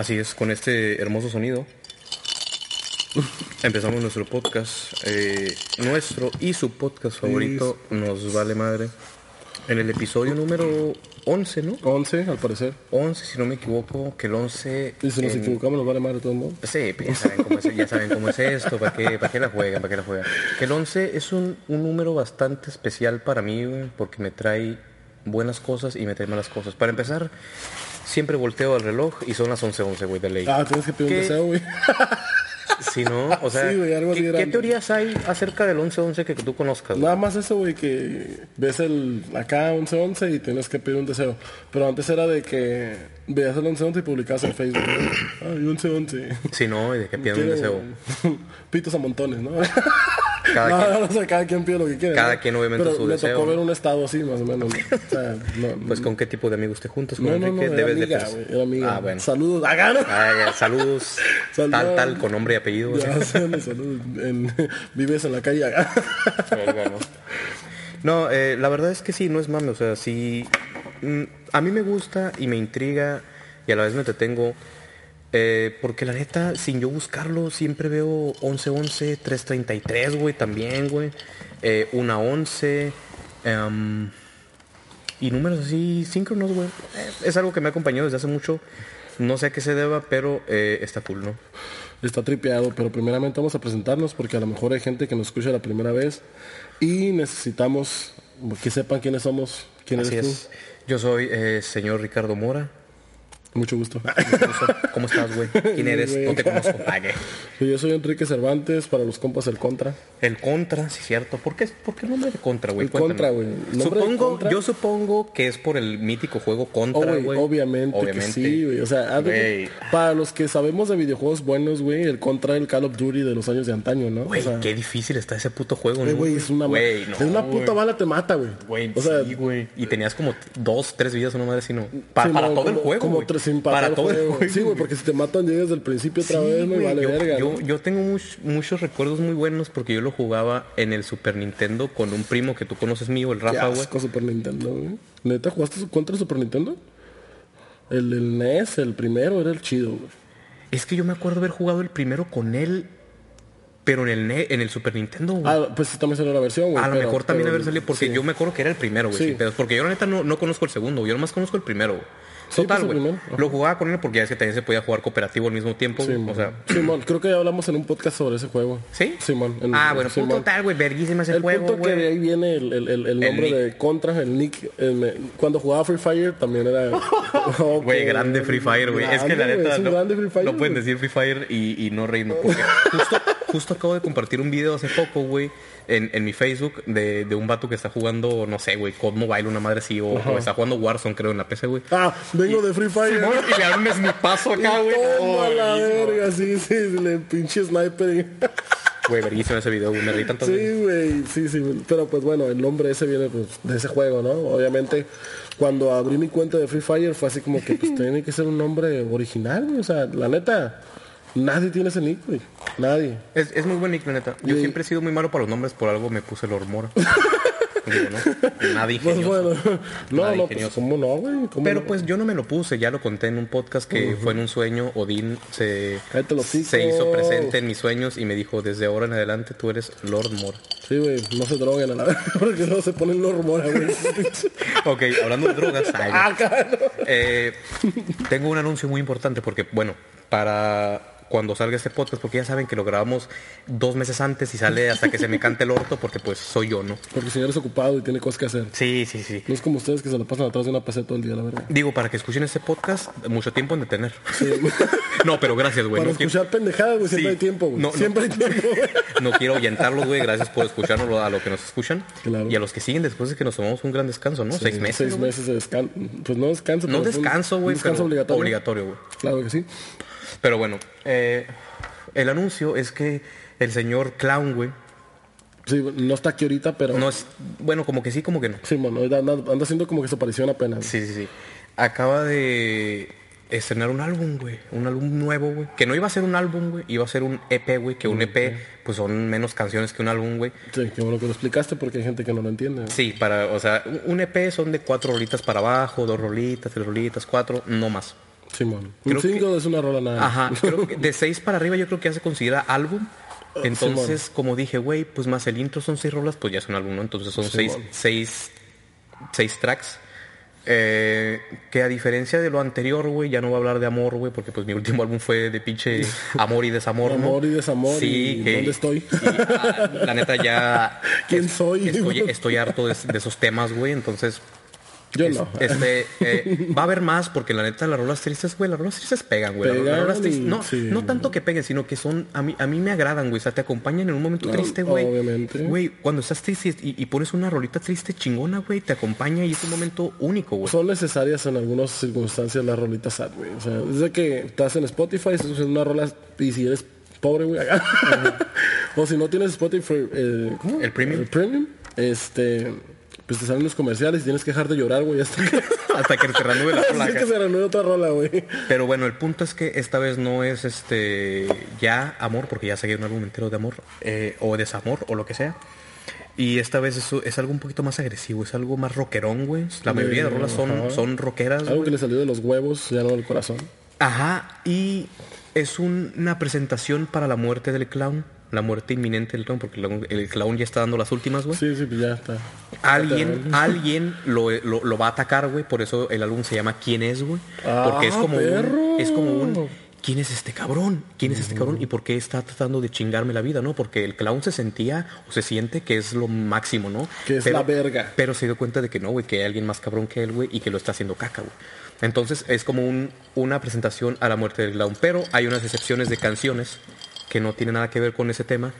Así es, con este hermoso sonido. Empezamos nuestro podcast, eh, nuestro y su podcast favorito, Nos Vale Madre, en el episodio número 11, ¿no? 11, al parecer. 11, si no me equivoco, que el 11... Y si nos en- equivocamos, nos vale madre todo el mundo. Sí, pues ya saben cómo es, ya saben cómo es esto, ¿para qué, para qué la juegan? ¿Para qué la juegan? Que el 11 es un, un número bastante especial para mí, porque me trae buenas cosas y me trae malas cosas. Para empezar, siempre volteo al reloj y son las 11.11, güey, de ley. Ah, tienes que pedir un ¿Qué? deseo, güey. Si no, o sea, Sí, güey, algo ¿qué, qué teorías hay acerca del 11-11 que tú conozcas? güey? Nada más eso, güey, que ves el acá 11-11 y tienes que pedir un deseo. Pero antes era de que veías el 11-11 y publicabas en Facebook. Ay, 11-11. Si no, y de que pidan un deseo. Pitos a montones, ¿no? Cada no, quien. no, o sea, cada quien pide lo que quiere. Cada ¿no? quien obviamente Pero su me deseo, tocó ver un estado así, más o menos. O sea, no, Pues con qué tipo de amigos te juntas con no, no, no, Enrique, era debes amiga, de güey, era amiga. Ah, bueno. Saludos. Ah, saludos, tal, tal, con nombre y apellido. güey. Ya, saludos, saludos. En- vives en la calle acá. ¿no? Eh, la verdad es que sí, no es mame, o sea, sí. mm, a mí me gusta y me intriga y a la vez me entretengo. Eh, porque la neta, sin yo buscarlo, siempre veo 11-11, 3-33, güey, también, güey. Eh, 1-11. em, y números así síncronos, güey. Eh, es algo que me ha acompañado desde hace mucho. No sé a qué se deba, pero eh, está cool, ¿no? Está tripeado, pero primeramente vamos a presentarnos porque a lo mejor hay gente que nos escucha la primera vez y necesitamos que sepan quiénes somos, quién Así eres es. Yo soy eh, señor Ricardo Mora. Mucho gusto. ¿Cómo estás, güey? ¿Quién eres? No te conozco. ¿qué? Yo soy Enrique Cervantes, para los compas el Contra. El Contra, sí, cierto. ¿Por qué, por qué el nombre de Contra, güey? El Cuéntame. Contra, güey. Supongo, Contra- yo supongo que es por el mítico juego Contra, güey, obviamente, que sí, güey. O sea, para los que sabemos de videojuegos buenos, güey, el Contra el Call of Duty de los años de antaño, ¿no? Güey, o sea, qué difícil está ese puto juego, ¿no? güey, es una, no, de una puta bala te mata, güey. Güey, o sea, sí, güey. Y tenías como dos, tres vidas, una madre así, ¿no? Pa- sí, para no, todo el juego, güey. Para todo el juego. Sí, güey, porque si te matan llegas desde el principio otra Sí, vez, güey, vale yo, verga. yo, ¿no? yo tengo much- muchos recuerdos muy buenos porque yo lo jugaba en el Super Nintendo con un primo que tú conoces mío, el Rafa, güey. Super Nintendo, güey. ¿Neta jugaste contra Super Nintendo? El, el NES, el primero, era el chido, güey. Es que yo me acuerdo haber jugado el primero con él, pero en el, ne- en el Super Nintendo, güey. Ah, pues también salió la versión, güey. a lo pero- mejor también pero- haber salido porque sí. yo me acuerdo que era el primero, güey. Sí. porque yo la neta no, no conozco el segundo, yo nomás conozco el primero, güey. Sí, Total, pues, güey. Lo jugaba con él porque ya es que también se podía jugar cooperativo al mismo tiempo, Sí, o sea, Simón, creo que ya hablamos en un podcast sobre ese juego. ¿sí? Simón. en- ah, bueno, Simón. total, güey, verguísima ese El juego, punto que de ahí viene el, el- el- el nombre de Contra, el nick. cuando jugaba Free Fire también era... Güey, grande Free Fire, güey. Es que la neta no, Fire, pueden decir Free Fire y, y no reírnos. Porque justo, justo acabo de compartir un video hace poco, güey, en, en mi Facebook de, de un vato que está jugando, no sé, güey, COD Mobile, una madre así, o, o está jugando Warzone, creo, en la PC, güey. Ah, vengo de Free Fire. Y le dan un snipazo acá, güey. Oh, la verga, sí, sí, le pinche sniper. Güey, verguísimo ese video, güey. Me reí tanto. Sí, güey, sí, sí. Pero pues bueno, el nombre ese viene pues, de ese juego, ¿no? Obviamente, cuando abrí mi cuenta de Free Fire fue así como que pues tiene que ser un nombre original, güey. O sea, la neta, nadie tiene ese nick, güey. Nadie. Es, es muy buen nick, la neta. Yo siempre he sido muy malo para los nombres, por algo me puse Lord Mora. Digo, ¿no? Nadie Pues ingenioso. bueno, no, Nada no, pues ingenioso. ¿cómo no, güey? ¿Cómo Pero no? pues yo no me lo puse, ya lo conté en un podcast que fue en un sueño. Odín se, se hizo presente en mis sueños y me dijo, desde ahora en adelante tú eres Lord Mora. Sí, güey, no se droguen a la porque no se ponen los rumores, güey. ok, hablando de drogas, ay, Ah, claro. eh, tengo un anuncio muy importante porque, bueno, para cuando salga este podcast, porque ya saben que lo grabamos dos meses antes y sale hasta que se me cante el orto, porque pues soy yo, ¿no? Porque el señor es ocupado y tiene cosas que hacer. Sí, sí, sí. No es como ustedes que se lo pasan atrás de una PC todo el día, la verdad. Digo, para que escuchen este podcast, mucho tiempo en detener. no, pero gracias, güey. Para no quiero- escuchar pendejadas, güey, siempre Sí. hay tiempo, güey. No, no. siempre hay tiempo, güey. No quiero ahuyentarlos, güey. Gracias por escucharnos a lo que nos escuchan. Claro. Y a los que siguen después de que nos tomamos un gran descanso, ¿no? Seis meses. Seis meses de descanso. Pues no descanso. No descanso, güey. Descanso obligatorio. Obligatorio, güey. Claro que sí. Pero bueno, eh, el anuncio es que el señor Clown, güey, Sí, no está aquí ahorita, pero... no es. Bueno, como que sí, como que no. Sí, mano, anda, anda haciendo como que su aparición apenas. Sí, sí, sí. Acaba de estrenar un álbum, güey. Un álbum nuevo, güey. Que no iba a ser un álbum, güey. Iba a ser un EP, güey. Que un EP, pues son menos canciones que un álbum, güey. Sí, qué bueno que lo explicaste porque hay gente que no lo entiende. güey. Sí, para, o sea, un EP son de cuatro rolitas para abajo, dos rolitas, tres rolitas, cuatro, no más. Simón. Un que- single es una rola nada. Ajá, creo que de 6 para arriba yo creo que ya se considera álbum. Entonces, como dije, güey, pues más el intro son 6 rolas, pues ya es un álbum, ¿no? Entonces son 6 Simón. seis, seis tracks. Eh, que a diferencia de lo anterior, güey, ya no voy a hablar de amor, güey, porque pues mi último álbum fue de pinche amor y desamor, ¿no? Amor y desamor, Sí, y que- ¿dónde estoy? ah, la neta ya... ¿Quién es- soy? Estoy, estoy harto de, de esos temas, güey, entonces... Yo es- no. Este, eh, va a haber más porque la neta las rolas tristes, güey, las rolas tristes pegan, güey. Las rolas tristes- no, sí. no tanto que peguen, sino que son, a mí, a mí me agradan, güey. O sea, te acompañan en un momento No, triste, güey. obviamente. Güey, cuando estás triste y, y pones una rolita triste chingona, güey, te acompaña y es un momento único, güey. Son necesarias en algunas circunstancias las rolitas sad, güey. O sea, desde que estás en Spotify, estás usando una rola y si eres pobre, güey, acá. o si no tienes Spotify, eh, ¿cómo? El premium. El premium, este, pues te salen los comerciales y tienes que dejar de llorar, güey, hasta que, Hasta que se reanude la hasta placa. que se renueve otra rola, güey. Pero bueno, el punto es que esta vez no es este ya amor, porque ya seguí un álbum entero de amor, eh, o desamor, o lo que sea. Y esta vez es, es algo un poquito más agresivo, es algo más rockerón, güey. La mayoría de rolas son, Ajá. son rockeras. Algo güey. que le salió de los huevos, ya no del corazón. Ajá, y es un- una presentación para la muerte del clown, la muerte inminente del clown, porque el, clown ya está dando las últimas, güey. Sí, sí, pues ya está. Alguien, alguien lo, lo- lo va a atacar, güey, por eso el álbum se llama ¿Quién es, güey? Porque es Ah, como perro. un, es como un ¿Quién es este cabrón? ¿Quién es este cabrón? ¿Y por qué está tratando de chingarme la vida, no? Porque el clown se sentía o se siente que es lo máximo, ¿no? Que es la verga. Pero se dio cuenta de que no, güey, que hay alguien más cabrón que él, güey, y que lo está haciendo caca, güey. Entonces es como un- una presentación a la muerte del clown. Pero hay unas excepciones de canciones que no tienen nada que ver con ese tema,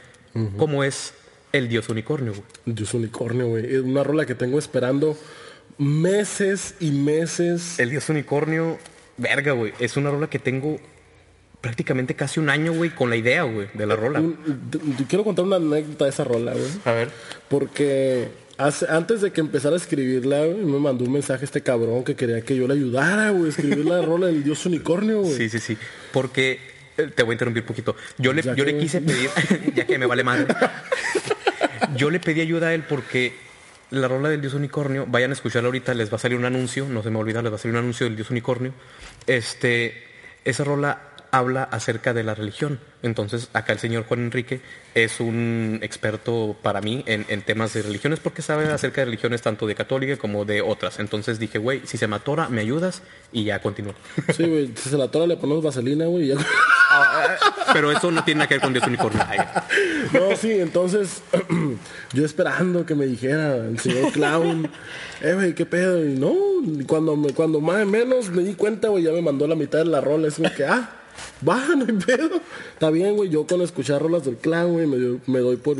como es El Dios Unicornio, güey. Dios unicornio, güey. Es una rola que tengo esperando meses y meses. El Dios Unicornio, verga, güey. Es una rola que tengo prácticamente casi un año, güey, con la idea, güey, de la rola. Quiero contar una anécdota de esa rola, güey. A ver. Porque hace- antes de que empezara a escribirla, güey, me mandó un mensaje este cabrón que quería que yo le ayudara, güey, a escribir la rola del Dios unicornio, güey. Sí, sí, sí. Porque te voy a interrumpir un poquito. Yo le, Ya yo le quise pedir, ya que me vale madre. Yo le pedí ayuda a él porque la rola del Dios Unicornio, vayan a escucharla ahorita, les va a salir un anuncio, no se me olvida, les va a salir un anuncio del Dios Unicornio. Este, esa rola habla acerca de la religión. Entonces, acá el señor Juan Enrique es un experto para mí en, en temas de religiones porque sabe acerca de religiones tanto de católica como de otras. Entonces dije, güey, si se me atora, me ayudas y ya continúo. Sí, güey, si se la tora le ponemos vaselina, güey, ya. Pero eso no tiene nada que ver con Dios Unicornio. No, sí, entonces yo esperando que me dijera el señor clown, eh, güey, qué pedo, y no, cuando, me, cuando más o menos me di cuenta, güey, ya me mandó la mitad de la rola, es como que, ah, va, no hay pedo. Está bien, güey, yo con escuchar rolas del clown, güey, me, doy- me doy por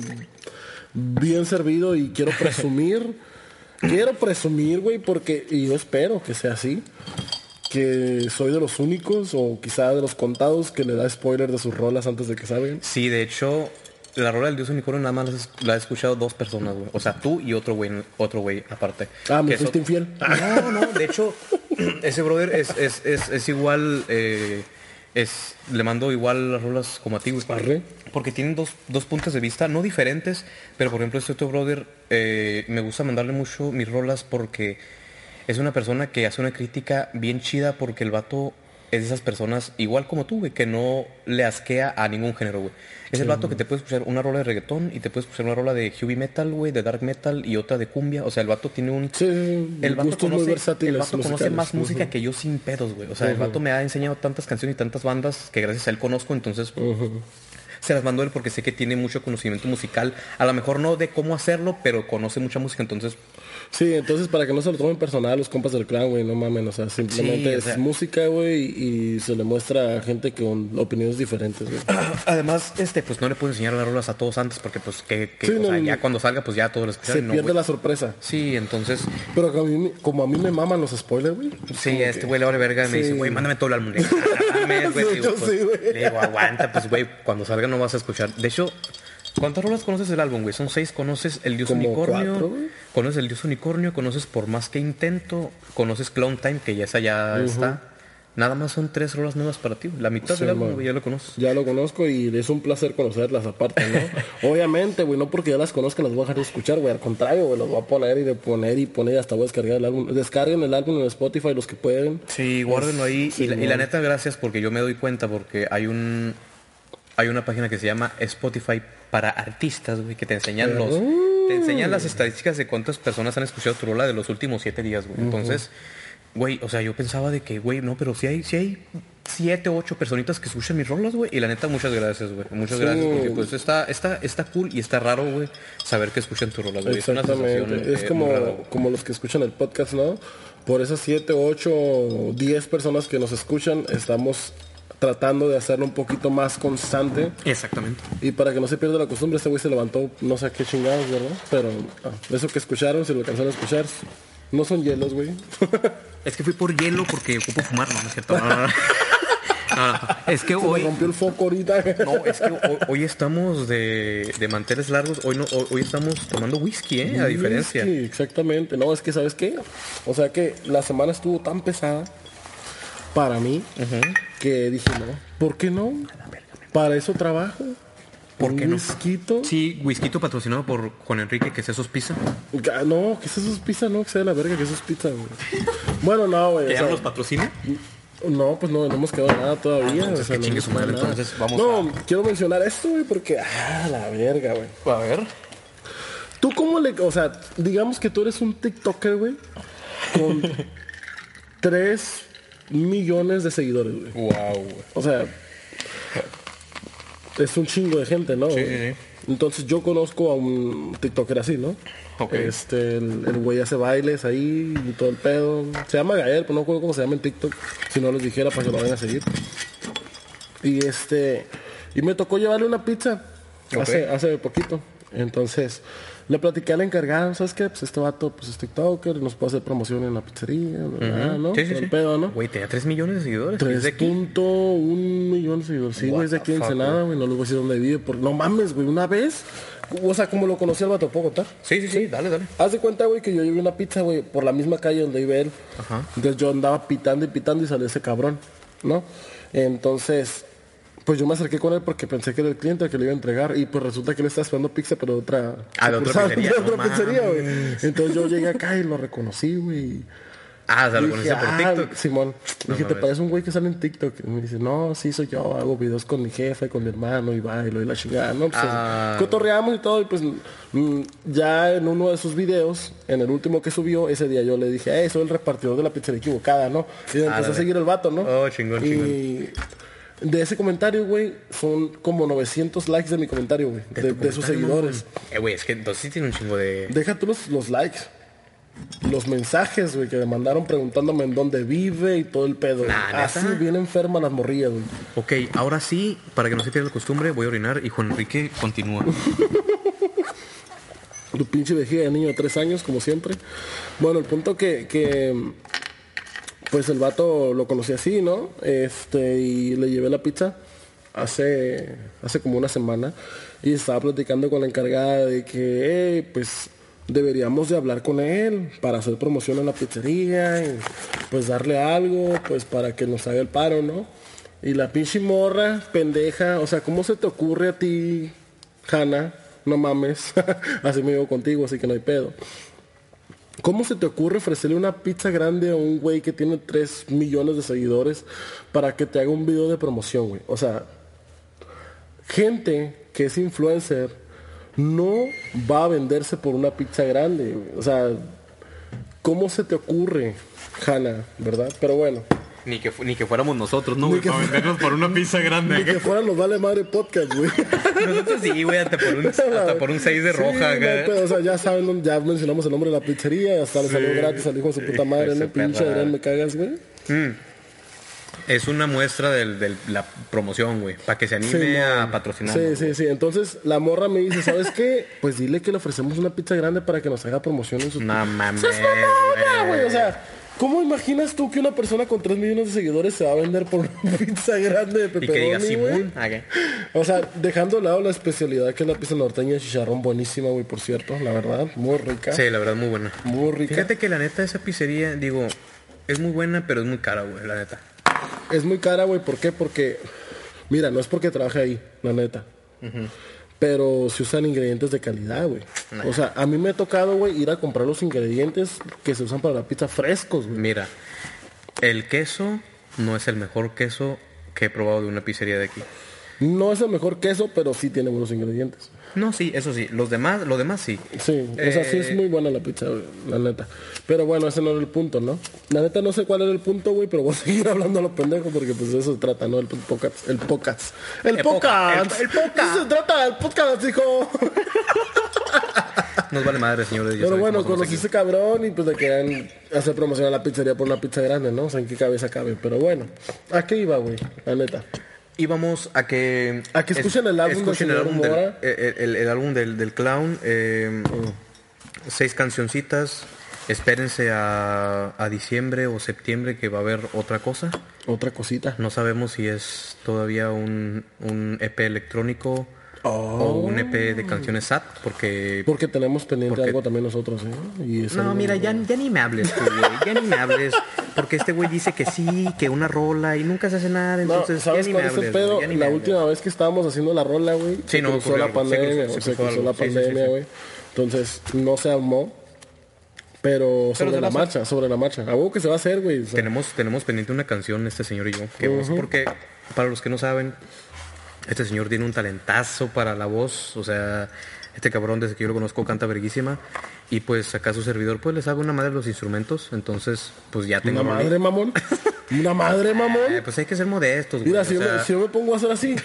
bien servido y quiero presumir, quiero presumir, güey, porque, y yo espero que sea así, que soy de los únicos o quizá de los contados que le da spoiler de sus rolas antes de que salgan. Sí, de hecho, la rola del Dios Unicornio nada más la he escuchado dos personas, güey. O sea, tú y otro güey, otro güey aparte. Ah, me fuiste eso- infiel. No, no, de hecho, ese brother es, es, es, es igual, eh, es, le mando igual las rolas como a ti, güey. Arre. Porque tienen dos, dos puntos de vista, no diferentes, pero por ejemplo este otro brother, eh, me gusta mandarle mucho mis rolas porque es una persona que hace una crítica bien chida porque el vato es de esas personas, igual como tú, güey, que no le asquea a ningún género, güey. Es el vato que te puede escuchar una rola de reggaetón y te puede escuchar una rola de heavy metal, güey, de dark metal y otra de cumbia. O sea, el vato tiene un... Sí, El vato gustos muy conoce, versátiles el vato conoce más música que yo sin pedos, güey. O sea, el vato me ha enseñado tantas canciones y tantas bandas que gracias a él conozco, entonces se las mando a él porque sé que tiene mucho conocimiento musical. A lo mejor no de cómo hacerlo, pero conoce mucha música, entonces Sí, entonces para que no se lo tomen personal los compas del clan, güey, no mamen, o sea, simplemente Sí, o es música, güey, y se le muestra a gente con opiniones diferentes, güey. Además, este, pues no le puedo enseñar las rolas a todos antes porque pues que, que, Sí, o no, sea, no. ya cuando salga pues ya todos lo Se escuchan. no, pierde la sorpresa. Sí, entonces, Pero como a, mí, como a mí me maman los spoilers, güey. sí, a este güey le vale verga y me Sí. dice, güey, mándame todo el álbum. Pues, sí. Le digo, aguanta, pues güey, cuando salga no vas a escuchar. De hecho, ¿cuántas rolas conoces del álbum, güey? Son seis, conoces El Dios Unicornio, cuatro, conoces El Dios Unicornio, conoces Por Más Que Intento, conoces Clown Time, que ya esa ya está. nada más son tres rolas nuevas para ti. La mitad Sí, del álbum, güey, ya lo conoces. Ya lo conozco y es un placer conocerlas aparte, ¿no? Obviamente, güey, no porque ya las conozca las voy a dejar de escuchar, güey. Al contrario, güey, las voy a poner y de poner y poner hasta voy a descargar el álbum. Descarguen el álbum en Spotify los que pueden. Sí, guárdenlo ahí. Sí, y, la, y la man. neta, gracias porque yo me doy cuenta porque hay un hay una página que se llama Spotify para artistas, güey, que te enseñan los te enseñan las estadísticas de cuántas personas han escuchado tu rola de los últimos siete días, güey. Entonces, güey, o sea, yo pensaba de que, güey, no, pero si hay, si hay siete o ocho personitas que escuchan mis rolas, güey. Y la neta, muchas gracias, güey. Muchas Sí. gracias porque pues está, está, está cool y está raro, güey, saber que escuchan tus rolas, güey. Es una sensación. Exactamente. Es eh, como, como los que escuchan el podcast, ¿no? Por esas 7, 8, 10 personas que nos escuchan, estamos tratando de hacerlo un poquito más constante. Exactamente. Y para que no se pierda la costumbre, este güey se levantó no sé a qué chingados, ¿verdad? Pero ah, eso que escucharon, si lo alcanzaron a escuchar, no son hielos, güey. Es que fui por hielo porque ocupo fumar, no, no es cierto. No, no, no. No, no. Es que Se me hoy. rompió el foco ahorita. No, es que hoy, hoy estamos de, de manteles largos. Hoy no, hoy, hoy estamos tomando whisky, ¿eh? A diferencia. Sí, exactamente. No, es que, ¿sabes qué? O sea que la semana estuvo tan pesada para mí que dije, no, ¿por qué no? Para eso trabajo. ¿Por qué no? whisquito. Sí, whisky patrocinado por Juan Enrique, que pizza. Ah, No, que eso es pizza, no, que sea de la verga, que eso es pizza, güey. Bueno, no, güey. ¿Que ya sea, no los patrocina? No, pues no, no hemos quedado nada todavía. entonces o sea, que no chingue hemos su madre, quedado nada. entonces vamos No, quiero mencionar esto, güey, porque... Ah, la verga, güey. A ver. ¿Tú cómo le... O sea, digamos que tú eres un TikToker, güey, con 3 millones de seguidores, güey. Wow, güey. O sea, es un chingo de gente, ¿no? Sí, sí, sí. Entonces yo conozco a un TikToker así, ¿no? Este, el güey hace bailes ahí y todo el pedo. Se llama Gael, pero no recuerdo cómo se llama en TikTok. Si no les dijera para que lo vayan a seguir. Y este, y me tocó llevarle una pizza hace, hace poquito. Entonces, le platiqué al encargado, ¿sabes qué? Pues este vato pues es TikToker, nos puede hacer promoción en la pizzería, ¿verdad? ¿no? Sí, sí, sí. el pedo, ¿no? Güey, tenía 3 millones de seguidores. ¿Es de aquí? 3.1 millón de seguidores. Sí, güey, es de aquí en Ensenada, güey. No les voy a decir dónde vive. Por... No mames, güey. Una vez, o sea, como lo conocí al vato, ¿puedo contar? Sí, sí, sí, dale, dale. Haz de cuenta, güey, que yo llevé una pizza, güey, por la misma calle donde vive él. Ajá. Entonces yo andaba pitando y pitando y salió ese cabrón, ¿no? Entonces, pues yo me acerqué con él porque pensé que era el cliente el que le iba a entregar. Y pues resulta que él estaba esperando pizza, pero de otra... Ah, de otra pizzería, de no otra pizzería, güey. mames. Entonces yo llegué acá y lo reconocí, güey. Ah, o sea, lo conocí por "Ah, TikTok. Simón. No dije, ¿te mames. parece un güey que sale en TikTok? Y me dice, no, sí soy yo, hago videos con mi jefe, con mi hermano y bailo y la chingada, ¿no? Pues, Ah. cotorreamos y todo y pues mm, ya en uno de sus videos, en el último que subió, ese día yo le dije, hey, soy el repartidor de la pizzería equivocada, ¿no? Y me empezó a seguir el vato, ¿no? Oh, chingón, y de ese comentario, güey, son como 900 likes de mi comentario, güey, de, sus seguidores. Eh, güey, es que entonces sí tiene un chingo de... Deja tú los, los likes. Los mensajes, güey, que me mandaron preguntándome en dónde vive y todo el pedo. Nah. Así bien enferma las morrillas, güey. Ok, ahora sí, para que no se pierda la costumbre, voy a orinar y Juan Enrique continúa. Tu pinche vejiga de niño de tres años, como siempre. Bueno, el punto que, que pues el vato lo conocí así, ¿no? Este, y le llevé la pizza hace, hace como una semana y estaba platicando con la encargada de que, "Hey, pues deberíamos de hablar con él para hacer promoción en la pizzería y pues darle algo, pues para que nos haga el paro, ¿no? Y la pinche morra, pendeja, o sea, ¿cómo se te ocurre a ti, Hanna? No mames, así me digo contigo, así que no hay pedo. ¿Cómo se te ocurre ofrecerle una pizza grande a un güey que tiene 3 millones de seguidores para que te haga un video de promoción, güey? O sea, gente que es influencer no va a venderse por una pizza grande. O sea, ¿cómo se te ocurre, Hanna, verdad? Pero bueno, Ni que, ni que fuéramos nosotros, ¿no? Ni güey? Para vendernos por una pizza ni grande. que fuera los vale madre podcast, güey. Nosotros sí, güey, hasta por un, hasta por un 6 de roja. pero, o sea, ya saben, ya mencionamos el nombre de la pizzería, y hasta le salió gratis al hijo de su puta madre, ¿no? Pinche. Adrián, me cagas, güey. Es una muestra de la promoción, güey. Para que se anime Sí, a patrocinar. Sí, sí, sí. Entonces la morra me dice, ¿sabes qué? Pues dile que le ofrecemos una pizza grande para que nos haga promoción en su No mames, güey. güey. O sea, ¿cómo imaginas tú que una persona con 3 millones de seguidores se va a vender por una pizza grande de pepperoni, güey? O sea, dejando de lado la especialidad que es la pizza norteña de chicharrón, buenísima, güey, por cierto, la verdad, muy rica. Sí, la verdad, muy buena. Muy rica. Fíjate que la neta, esa pizzería, digo, es muy buena, pero es muy cara, güey, la neta. es muy cara, güey. ¿Por qué? Porque, mira, no es porque trabaje ahí, la neta. Pero se usan ingredientes de calidad, güey. O sea, a mí me ha tocado, güey, ir a comprar los ingredientes que se usan para la pizza frescos, güey. Mira, el queso no es el mejor queso que he probado de una pizzería de aquí. No es el mejor queso, pero sí tiene buenos ingredientes. No, sí, eso sí. Los demás, lo demás sí. Sí, o sea, sí es Eh, muy buena la pizza, güey, la neta. Pero bueno, ese no era el punto, ¿no? La neta no sé cuál era el punto, güey, pero voy a seguir hablando a los pendejos porque pues de eso se trata, ¿no? El podcast. El podcast. El, podcast. el- el podcast. Eso se trata, el podcast, hijo. Nos vale madre, señores. Pero bueno, conocí ese cabrón y pues le querían hacer promoción a la pizzería por una pizza grande, ¿no? O sea, en qué cabeza cabe. Pero bueno, ¿a qué iba, güey? La neta. Íbamos a que... A que escuchen el álbum el álbum del, Mora. el, el- el álbum del, del clown. eh, Seis cancioncitas. Espérense a, a diciembre o septiembre que va a haber otra cosa. Otra cosita. No sabemos si es todavía un, un EP electrónico o Oh. un EP de canciones SAT, porque... Porque tenemos pendiente Porque- algo también nosotros, ¿eh? Y No, algo- mira, ya, ya ni me hables, tú, güey. Ya ni me hables. Porque este güey dice que sí, que una rola y nunca se hace nada. No, Entonces, ¿sabes ya ni cuál me es el hables. pedo? güey, ya ni La me última vez que estábamos haciendo la rola, güey, Sí, se no, cruzó la algo, se pandemia, cruzó- se se cruzó la Sí, sí, sí, pandemia, sí. güey. Entonces, no se armó. Pero sobre la marcha, sobre la marcha. Algo que se va a hacer, güey. o sea, Tenemos, tenemos pendiente una canción, este señor y yo. Que vamos- Porque, para los que no saben, este señor tiene un talentazo para la voz. O sea, este cabrón, desde que yo lo conozco, canta verguísima. Y pues acá su servidor, pues les hago una madre de los instrumentos. Entonces, pues ya tengo... Una madre, mamón. Una madre, mamón. Eh, pues hay que ser modestos, güey. Mira, o si, yo sea- me, si yo me pongo a hacer así,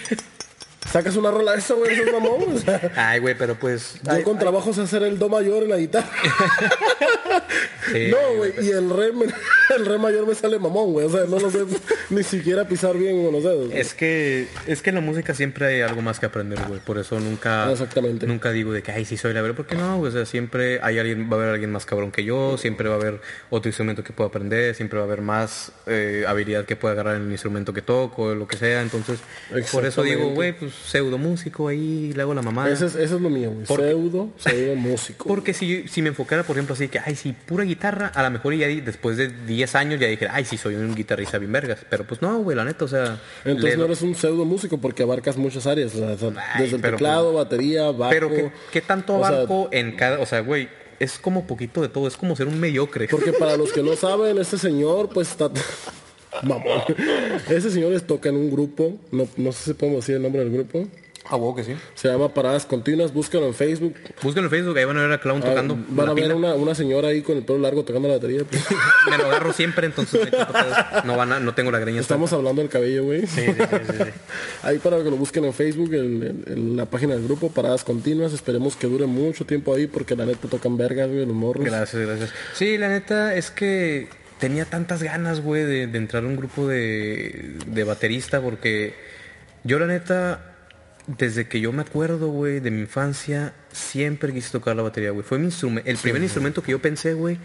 sacas una rola de esa, güey, eso es mamón. O sea, Ay, güey, pero pues... yo ay, con ay, trabajo sé hacer el do mayor en la guitarra. sí, no, güey, y el re, el re mayor me sale mamón, güey. O sea, no lo sé ni siquiera pisar bien con los dedos. Es que, es que en la música siempre hay algo más que aprender, güey. Por eso nunca, Exactamente. nunca digo de que, ay, sí soy la verdad. Porque no, güey, o sea, siempre hay alguien, va a haber alguien más cabrón que yo, siempre va a haber otro instrumento que pueda aprender, siempre va a haber más eh, habilidad que pueda agarrar en el instrumento que toco, lo que sea. Entonces, por eso digo, güey, pues pseudo músico ahí, le hago la es, eso es lo mío, güey. Porque- Pseudo, pseudo músico. Porque si, si me enfocara, por ejemplo, así que, ay, sí, pura guitarra, a lo mejor ya después de 10 años ya dije, ay, sí, soy un guitarrista bien vergas. Pero pues no, güey, la neta, o sea... Entonces le- no eres un pseudo músico porque abarcas muchas áreas. o sea, Ay, desde el teclado, batería, bajo. Pero ¿qué, qué tanto sea, abarco en cada... O sea, güey, es como poquito de todo, es como ser un mediocre. Porque para los que no saben, este señor, pues está. Mamón. Ese señor les toca en un grupo. No, no sé si podemos decir el nombre del grupo. Ah, huevo que sí. Se llama Paradas Continuas. Búsquenlo en Facebook. Búsquenlo en Facebook, ahí van a ver a Clown Ah, tocando. Van a ver una, una señora ahí con el pelo largo tocando la batería. pues. Me lo agarro siempre, entonces no, van a- no tengo la greña. Estamos hablando del cabello, güey. Sí, sí, sí, sí, sí. Ahí para que lo busquen en Facebook, en, en- en la página del grupo, Paradas Continuas. Esperemos que dure mucho tiempo ahí porque la neta tocan vergas, güey, los morros. Gracias, gracias. Sí, la neta es que tenía tantas ganas, güey, de, de entrar a un grupo de, de baterista porque yo la neta, desde que yo me acuerdo, güey, de mi infancia, siempre quise tocar la batería, güey. Fue mi instrumento, el primer instrumento que yo pensé, güey,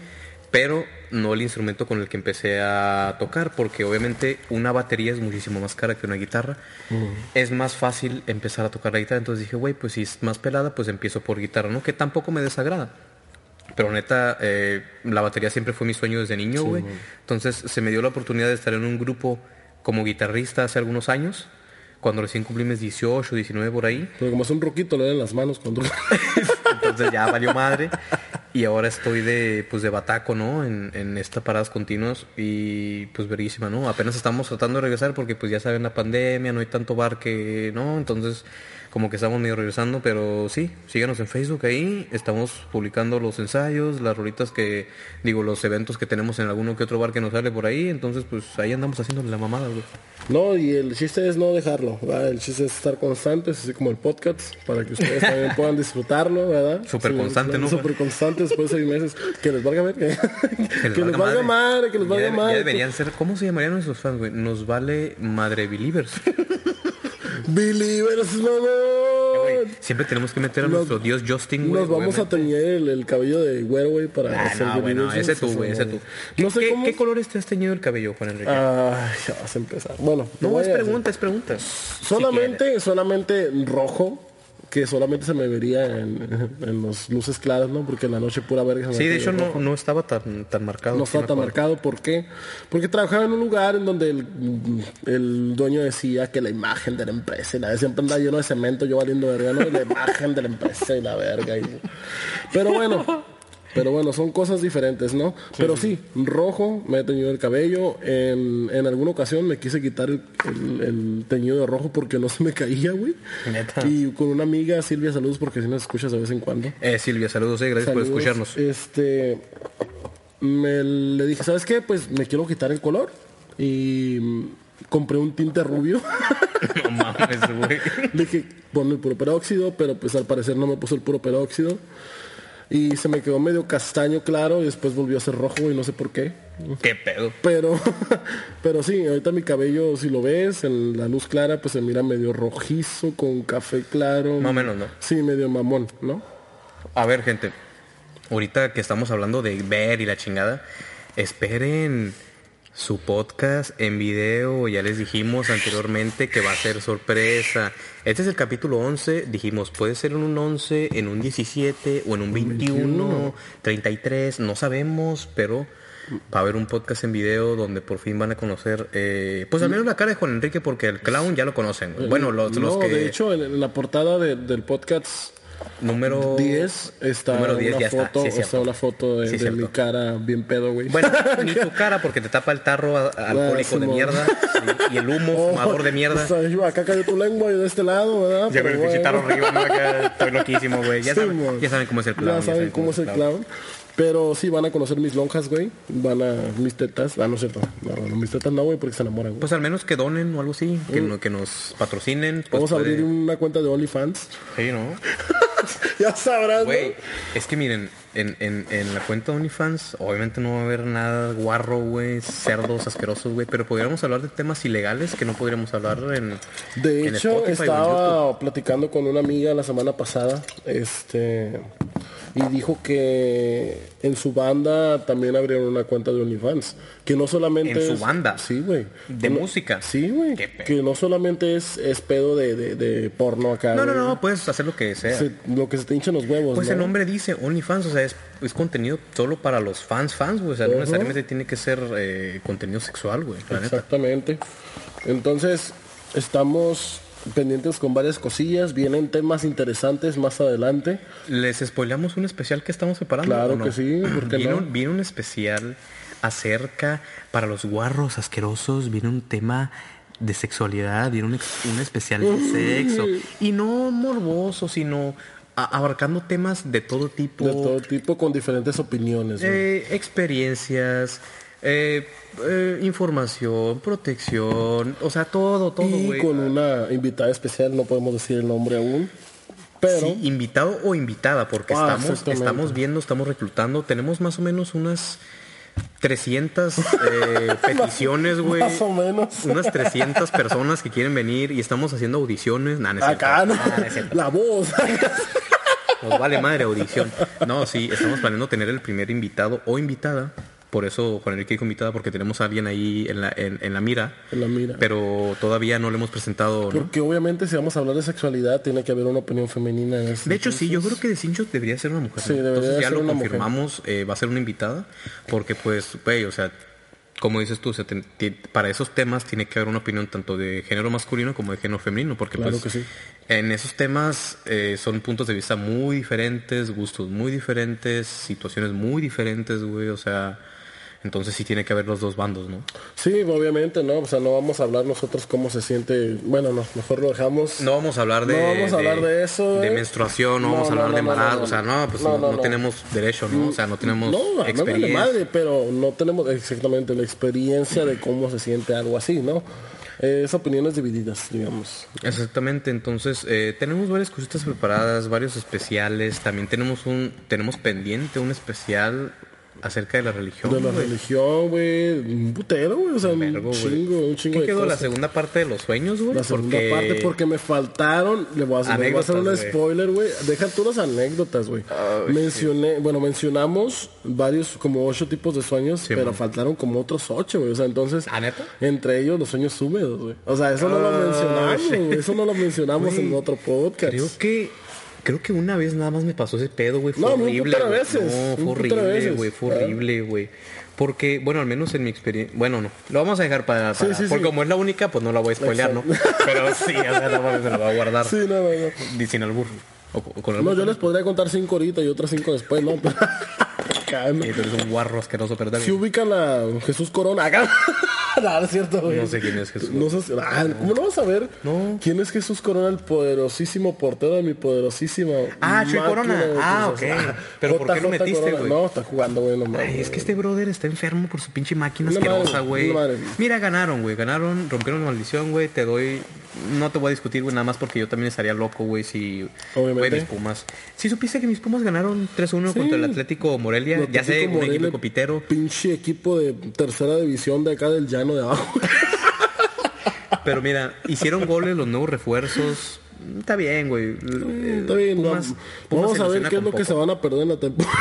pero no el instrumento con el que empecé a tocar, porque obviamente una batería es muchísimo más cara que una guitarra. Es más fácil empezar a tocar la guitarra, entonces dije, güey, pues si es más pelada, pues empiezo por guitarra, ¿no? Que tampoco me desagrada. Pero neta, eh, la batería siempre fue mi sueño desde niño, güey. Entonces se me dio la oportunidad de estar en un grupo como guitarrista hace algunos años, cuando recién cumplí mis 18, 19 por ahí. Pero como es un roquito, le dan las manos cuando... Entonces ya valió madre. Y ahora estoy de, pues de bataco, ¿no? En, en estas paradas continuas y pues verísima, ¿no? Apenas estamos tratando de regresar porque pues ya saben la pandemia, no hay tanto bar que, ¿no? Entonces como que estamos medio regresando, pero sí, síganos en Facebook ahí, estamos publicando los ensayos, las rolitas que, digo, los eventos que tenemos en alguno que otro bar que nos sale por ahí, entonces pues ahí andamos haciendo la mamada, güey. No, y el chiste es no dejarlo, ¿verdad? El chiste es estar constantes, así como el podcast, para que ustedes también puedan disfrutarlo, ¿verdad? Súper Sí, constante, ¿no? Súper constante después de seis meses. Que les valga ver, que, les que les valga madre, que les valga madre. Ya deberían ser, ¿cómo se llamarían nuestros fans, güey? Nos vale madre believers. Believers, mamón. Siempre tenemos que meter a Nos- nuestro dios Justin, güey. Nos vamos a teñir el, el cabello de güero, güey, para Ah, hacer no, bueno, ese tú, güey, ese tú. No sé ¿Qué, cómo... ¿Qué colores te has teñido el cabello, Juan Enrique? Ay, ya vas a empezar. Bueno, no, es pregunta, es pregunta. Solamente, solamente rojo, que solamente se me vería en, en los luces claras, ¿no? Porque en la noche pura verga. se Sí, de hecho no, no estaba tan, tan marcado. No estaba tan acuerdo. marcado, ¿por qué? Porque trabajaba en un lugar en donde el, el dueño decía que la imagen de la empresa, y la siempre andaba lleno de cemento, yo valiendo verga, ¿no? Y la imagen de la empresa y la verga. y- Pero bueno, pero bueno, son cosas diferentes, ¿no? Pero sí, rojo, me he teñido el cabello, en, en alguna ocasión me quise quitar el, el- el teñido de rojo porque no se me caía, güey. Neta. Y con una amiga, Silvia, saludos porque si nos escuchas de vez en cuando. Eh, Silvia, saludos, eh, gracias por escucharnos. Este, me le dije, ¿sabes qué? Pues me quiero quitar el color y compré un tinte rubio. No mames, güey. le dije, ponle el puro peróxido, pero pues al parecer no me puso el puro peróxido. Y se me quedó medio castaño claro y después volvió a ser rojo y no sé por qué. Qué pedo. Pero, pero sí, ahorita mi cabello, si lo ves, en la luz clara, pues se mira medio rojizo, con café claro. Más o menos, ¿no? Sí, medio mamón, ¿no? A ver, gente. Ahorita que estamos hablando de ver y la chingada, esperen su podcast en video. Ya les dijimos anteriormente que va a ser sorpresa. Este es el capítulo 11. Dijimos, puede ser en un 11, en un 17 o en un 21, 33. No sabemos, pero va a haber un podcast en video donde por fin van a conocer, eh, pues al menos la cara de Juan Enrique, porque el clown ya lo conocen. Bueno, los, los no, que... de hecho, la portada de- del podcast número 10 está número 10 una ya está, foto, sí es está una foto de, Sí de mi cara bien pedo, güey. Bueno, ni tu cara porque te tapa el tarro alcohólico de Simón. mierda sí, y el humo Oh, fumador de mierda. o sea, yo, acá cayó tu lengua y de este lado, ¿verdad? Ya con el pinche tarro arriba, ¿no? Acá estoy loquísimo, güey. Ya, saben, Simón. ya saben cómo es el clown. Ya saben cómo es el clown. Pero sí, van a conocer mis lonjas, güey. Van a mis tetas. Ah, no es cierto. No, no, mis tetas no, güey, porque se enamoran, güey. Pues al menos que donen o algo así, que, no- que nos patrocinen. Pues Vamos a abrir una cuenta de OnlyFans. Sí, ¿no? ya sabrás, Güey, güey. es que miren, en, en, en la cuenta de OnlyFans obviamente no va a haber nada guarro, güey, cerdos asquerosos, güey, pero podríamos hablar de temas ilegales que no podríamos hablar en De en hecho, Spotify estaba platicando con una amiga la semana pasada, este, y dijo que en su banda también abrieron una cuenta de OnlyFans, que no solamente ¿En su banda? sí, güey, de No- música. sí, güey, que no solamente es, es pedo de, de, de porno acá, No, no, no, puedes hacer lo que sea. Se- lo que se te hinchan los huevos, Pues ¿no? el nombre dice OnlyFans, o sea, es, es contenido solo para los fans, fans, güey. O sea, no necesariamente tiene que ser eh, contenido sexual, güey. Neta. Exactamente. Entonces, estamos pendientes con varias cosillas, vienen temas interesantes más adelante. ¿Les spoileamos un especial que estamos preparando? Claro no? que sí, ¿por qué viene, no? un, viene un especial acerca, para los guarros asquerosos, viene un tema de sexualidad, viene un, un especial de sexo. Y no morboso, sino abarcando temas de todo tipo. De todo tipo con diferentes opiniones. Eh, experiencias, eh, eh, información, protección, o sea, todo, todo, y con una invitada especial, no podemos decir el nombre aún. Pero Sí, invitado o invitada, porque Ah, estamos, estamos viendo, estamos reclutando, tenemos más o menos unas 300 eh, peticiones, güey. más o menos. Unas 300 personas que quieren venir y estamos haciendo audiciones. Nah, no. Acá, ¿no? Nah. La voz. Nos vale madre audición. No, sí, estamos planeando tener el primer invitado o invitada. Por eso Juan Enrique dijo invitada, porque tenemos a alguien ahí en la, en, en la mira. En la mira. Pero todavía no le hemos presentado, ¿no? Porque obviamente si vamos a hablar de sexualidad, tiene que haber una opinión femenina en De hecho, sí, yo creo que de Cincho debería ser una mujer. Sí, debería Entonces ya ser lo una confirmamos, eh, va a ser una invitada, porque pues, güey, o sea, como dices tú, o sea, te- para esos temas tiene que haber una opinión tanto de género masculino como de género femenino, porque Claro pues que sí. en esos temas eh, son puntos de vista muy diferentes, gustos muy diferentes, situaciones muy diferentes, güey, o sea, entonces sí tiene que haber los dos bandos, ¿no? Sí, obviamente, ¿no? O sea, no vamos a hablar nosotros cómo se siente. Bueno, no, mejor lo dejamos. No vamos a hablar de, No vamos a hablar de eso, de eh. menstruación, no, No, vamos a hablar no, de embarazo, no, o sea, no, pues no, no, no, no no. tenemos derecho, ¿no? O sea, no tenemos No, experiencia. madre, pero no tenemos exactamente la experiencia de cómo se siente algo así, ¿no? Eh, es opiniones divididas, digamos. Exactamente, entonces eh, tenemos varias cositas preparadas, varios especiales, también tenemos un tenemos pendiente un especial acerca de la religión. De la religión, güey. Un putero, güey. O sea, un chingo, un chingo ¿Qué de quedó la segunda parte de los sueños, güey? La segunda Porque- parte porque me faltaron, le voy a hacer, le voy a hacer un spoiler, güey. Deja tú las anécdotas, güey. Mencioné, bueno, mencionamos varios, como ocho tipos de sueños, pero man. faltaron como otros ocho, güey. O sea, entonces, ¿Ah, neta? entre ellos los sueños húmedos, güey. O sea, eso no lo Ah, mencionamos. Eso no lo mencionamos en otro podcast. Creo que creo que una vez nada más me pasó ese pedo, güey. Fue No, horrible. güey. veces, No, fue horrible, güey. Fue horrible, güey. Porque, bueno, al menos en mi experiencia. Bueno, no. Lo vamos a dejar para. Para- sí, porque sí. como es la única, pues no la voy a spoilear, ¿no? Pero sí, o sea, no me la voy a guardar. Sí, no, no, no. Sin albur. O, o con No, albur. yo les podría contar cinco ahorita y otras cinco después, ¿no? Y tú eres un guarro asqueroso, pero Si también. ubican a Jesús Corona acá. No, no es cierto, güey. No sé quién es Jesús. No sé si- ah, ¿Cómo no vas a ver? No. ¿Quién es Jesús Corona, el poderosísimo portero de mi poderosísima Ah, Chuy Corona. Ah, ok. Pero ¿por qué lo metiste, güey? No, está jugando, güey, no mames. Es que este brother está enfermo por su pinche máquina Una asquerosa, güey. Mira, ganaron, güey. Ganaron, rompieron la maldición, güey. Te doy. No te voy a discutir, güey, nada más porque yo también estaría loco, güey, si. Obviamente. Güey, mis Pumas. Si supiste que mis Pumas ganaron 3-1 contra el Atlético Morelia. Ya sé, un equipo copitero. Pinche equipo de tercera división de acá del llano de abajo. Pero mira, hicieron goles los nuevos refuerzos. Está bien, güey. Está bien, Pumas- vamos, Pumas vamos a ver qué es lo que se van a perder en la temporada.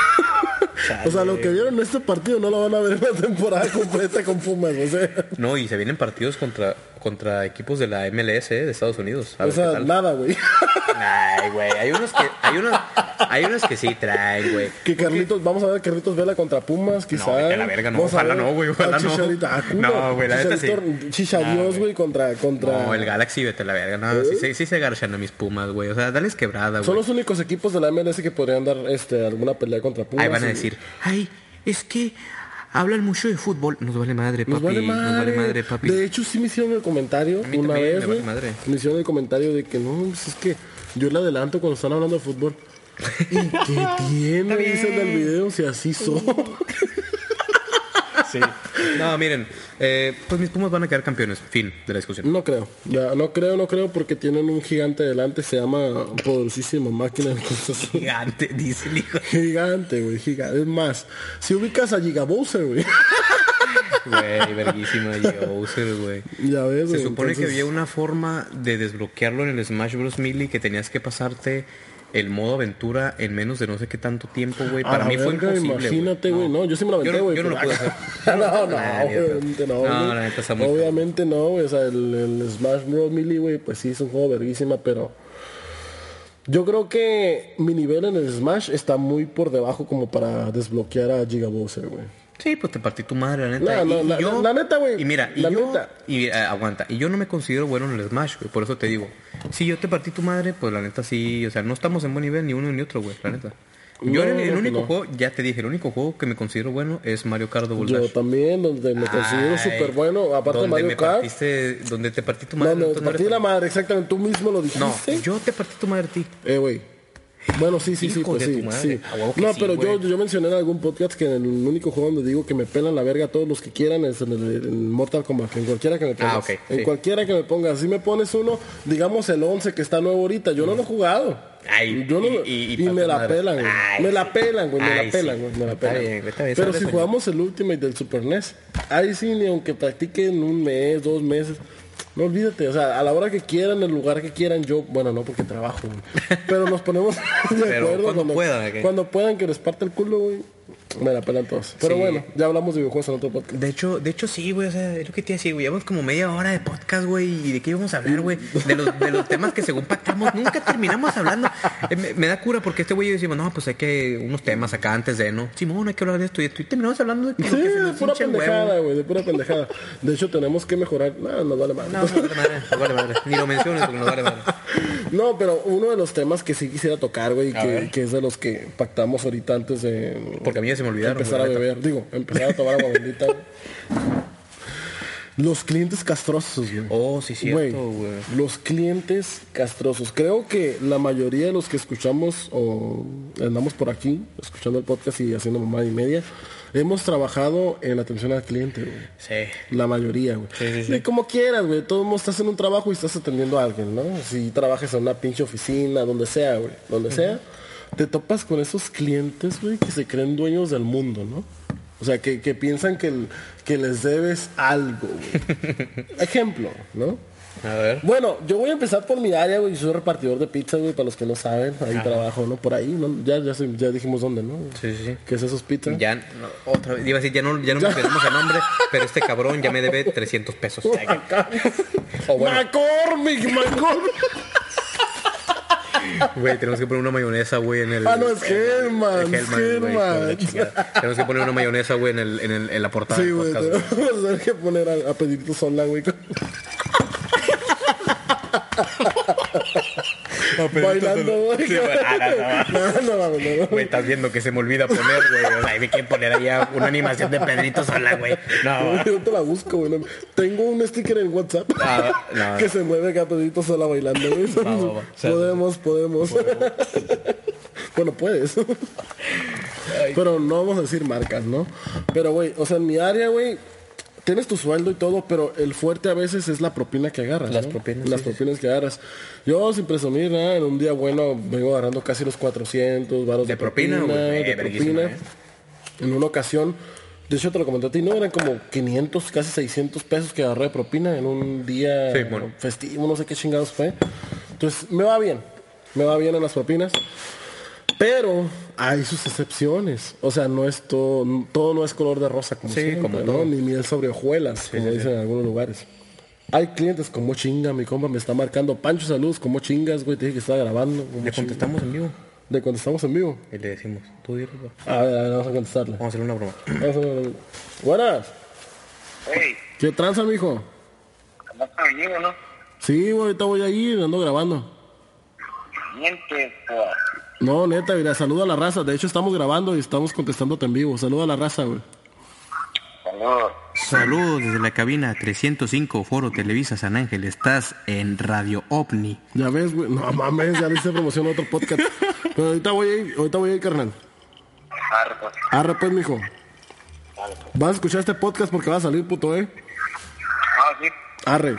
o sea, lo que vieron en este partido no lo van a ver en la temporada completa con Pumas, o sea. No, y se vienen partidos contra, contra equipos de la MLS eh, de Estados Unidos. A O sea, nada, güey. Ay, güey, hay unos que hay unos hay unos que sí traen, güey. Que Carlitos, vamos a ver Carlitos Vela contra Pumas, quizá. vete a la verga, no, Vamos ojalá no, güey, ojalá a no. Ah. No, güey, la neta sí. Chichadios, güey, contra, contra... No, el Galaxy, vete a la verga. No, sí, sí, sí se garchan a mis Pumas, güey. O sea, dales quebrada, Son güey. los únicos equipos de la MLS que podrían dar este, alguna pelea contra Pumas. Ahí van a decir, ay, es que hablan mucho de fútbol. Nos vale madre, papi. Nos vale madre. Nos vale madre, papi. De hecho, sí me hicieron el comentario una vez, me güey. vale madre. Me hicieron el comentario de que no, pues es que yo le adelanto cuando están hablando de fútbol. ¿Y qué tiene? Dicen del video si así son. Sí. No, miren, eh, pues mis Pumas van a quedar campeones. Fin de la discusión. No creo. Ya, no creo, no creo porque tienen un gigante delante. Se llama poderosísima máquina de Azul. Gigante, dice el hijo. Gigante, güey, gigante. Es más, si ubicas a Giga Bowser, güey. Güey, verguísima Bowser, güey. ya ves, Se supone que había una forma de desbloquearlo en el Smash Bros. Melee que tenías que pasarte el modo aventura en menos de no sé qué tanto tiempo, güey. Para mí fue imposible. Imagínate, güey. No, yo sí me la Yo aventé, güey. yo no lo pude hacer. no, no, obviamente no. No, güey. la neta está muy Obviamente no, güey. O sea, el, el Smash Bros. Melee, güey, pues sí, es un juego verguísima, pero... Yo creo que mi nivel en el Smash está muy por debajo como para desbloquear a Giga Bowser, güey. Sí, pues te partí tu madre, la neta. No, no, y, la- yo, la neta, güey, Y mira, y la yo, neta. y eh, aguanta, y yo no me considero bueno en el Smash, güey, por eso te digo. Si yo te partí tu madre, pues la neta sí, o sea, no estamos en buen nivel ni uno ni otro, güey, la neta. Yo No, el, el no, único no. juego, ya te dije, el único juego que me considero bueno es Mario Kart Double Yo Dash. también, donde me considero súper bueno, aparte de Mario me Kart. partiste- donde te partí tu madre. No, te partí la madre, exactamente. Tú mismo lo dijiste. No, yo te partí tu madre a ti. Eh, güey. Bueno, sí, sí, sí, pues sí, sí. No, sí, pero yo, yo mencioné en algún podcast que en el único juego donde digo que me pelan la verga a todos los que quieran es en el, en Mortal Kombat, en cualquiera que me pongas. Ah, En sí. cualquiera que me pongas. Si me pones uno, digamos el 11 que está nuevo ahorita, yo no lo he jugado. Ay, yo no, y- me la pelan, güey. Ay, Me la pelan, güey, me la pelan, güey, me la pelan. Pero si jugamos el Ultimate del Super NES, ahí sí, ni aunque practiquen un mes, dos meses, no olvídate, o sea, a la hora que quieran, el lugar que quieran, yo, bueno, no porque trabajo, güey. Pero nos ponemos de Pero acuerdo cuando puedan, cuando puedan que les parte el culo, güey. Me la pelan todos. Pero Sí. bueno, ya hablamos de videojuegos en otro podcast. De hecho, de hecho sí, güey, o sea, es lo que te decía, güey, llevamos como media hora de podcast, güey, y de qué íbamos a hablar, güey, de los, de los temas que según pactamos, nunca terminamos hablando. Eh, me, me da cura porque este güey y yo decimos, no, pues hay que unos temas acá antes de, ¿no? Simón, hay que hablar de esto y esto, y terminamos hablando de que Sí, de nos pura pendejada, güey, de pura pendejada. De hecho, tenemos que mejorar. No, nos vale más. No, no vale madre, no vale madre. Ni lo menciones porque no vale madre. No, pero uno de los temas que sí quisiera tocar, güey, que, que es de los que pactamos ahorita antes de Porque a mí ya se me olvidaron. empezar a la beber, digo, empezar a tomar agua bendita. Los clientes castrosos, güey. Oh, sí, cierto, güey. los clientes castrosos. Creo que la mayoría de los que escuchamos o andamos por aquí escuchando el podcast y haciendo mamá y media, hemos trabajado en atención al cliente, güey. Sí. La mayoría, güey. Sí, sí, sí. Y como quieras, güey. Todo el mundo estás en un trabajo y estás atendiendo a alguien, ¿no? Si trabajas en una pinche oficina, donde sea, güey. Donde sea, te topas con esos clientes, güey, que se creen dueños del mundo, ¿no? O sea, que, que piensan que, el- que les debes algo, güey. Ejemplo, ¿no? A ver. Bueno, yo voy a empezar por mi área, güey. Yo soy repartidor de pizza, güey, para los que no saben. Ahí trabajo, ¿no? Por ahí, ¿no? Ya, ya, ya dijimos dónde, ¿no? Sí, sí, sí. ¿Qué es esos pizzas? Ya, no, otra vez, iba a decir, ya no, ya no mencionamos el nombre, pero este cabrón ya me debe 300 pesos. O bueno, McCormick, McCormick. Güey, tenemos que poner una mayonesa, güey, en el... Ah, no, es de la chingada. Tenemos que poner una mayonesa, güey, en, el, en, el, en la portada Sí, güey. Tenemos tener que poner a, a Pedrito Sola, güey. Bailando, güey. No, no. No. Güey, estás viendo que se me olvida poner, güey. O sea, hay que poner allá una animación de Pedrito sola, güey. No. Yo te la busco, güey. Tengo un sticker en WhatsApp Ah, que se mueve acá Pedrito sola bailando, güey. Podemos, podemos. bueno, puedes. Pero no vamos a decir marcas, ¿no? Pero, güey, o sea, en mi área, güey, tienes tu sueldo y todo, pero el fuerte a veces es la propina que agarras. Las ¿no? propinas, Las sí, sí, propinas que agarras. Yo, sin presumir, nada, en un día bueno vengo agarrando casi los 400 varos de, ¿De propina, güey? de Eh, propina. eh. En una ocasión, de hecho te lo comenté a ti, ¿no? Eran como 500, casi 600 pesos que agarré de propina en un día Sí, bueno. festivo, no sé qué chingados fue. Entonces, me va bien, me va bien en las propinas. Pero hay sus excepciones. O sea, no es todo, todo no es color de rosa como Sí, siempre, como ¿no? todo. Ni miel sobre hojuelas, como dicen en algunos lugares. Hay clientes como chinga, mi compa me está marcando Pancho Saludos, como chingas, güey, te dije que estaba grabando. Le chinga. contestamos en vivo. Le contestamos en vivo. Y le decimos, tú dilo. A ver, a ver, vamos a contestarle. Vamos a hacerle una broma. Vamos a ver. Buenas. Hey, ¿Qué tranza, mijo? ¿cómo está venido, no? Sí, güey, ahorita voy a ir, ando grabando. Miente, pues. No, neta, mira, saluda a la raza. De hecho, estamos grabando y estamos contestándote en vivo. Saluda a la raza, güey. Saludos. Saludos desde la cabina 305 Foro Televisa San Ángel. Estás en Radio OVNI. Ya ves, güey. No mames, ya le hice promoción a otro podcast. Pero ahorita voy a ir, ahorita voy a ir, carnal. Arre, pues. Arre, pues, mijo. Vas a escuchar este podcast porque va a salir, puto, eh. Ah, sí. Arre,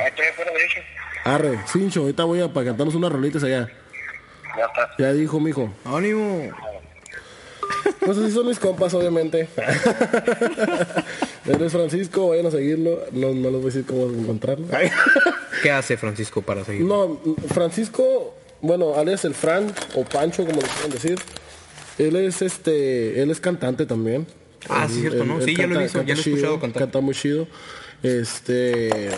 arre. Cincho, ahorita voy a para cantarnos unas rolitas allá. Ya está. Ya dijo, mijo. ¡Ánimo! Pues así son mis compas, obviamente. Él es Francisco, vayan a seguirlo. No, no les voy a decir cómo encontrarlo. ¿Qué hace Francisco para seguir? No, Francisco, bueno, alias el Fran o Pancho, como le quieran decir. Él es este, él es cantante también. Ah, sí, cierto, ¿no? Sí, ya lo he visto, ya lo he chido, escuchado cantar. Canta muy chido. Este,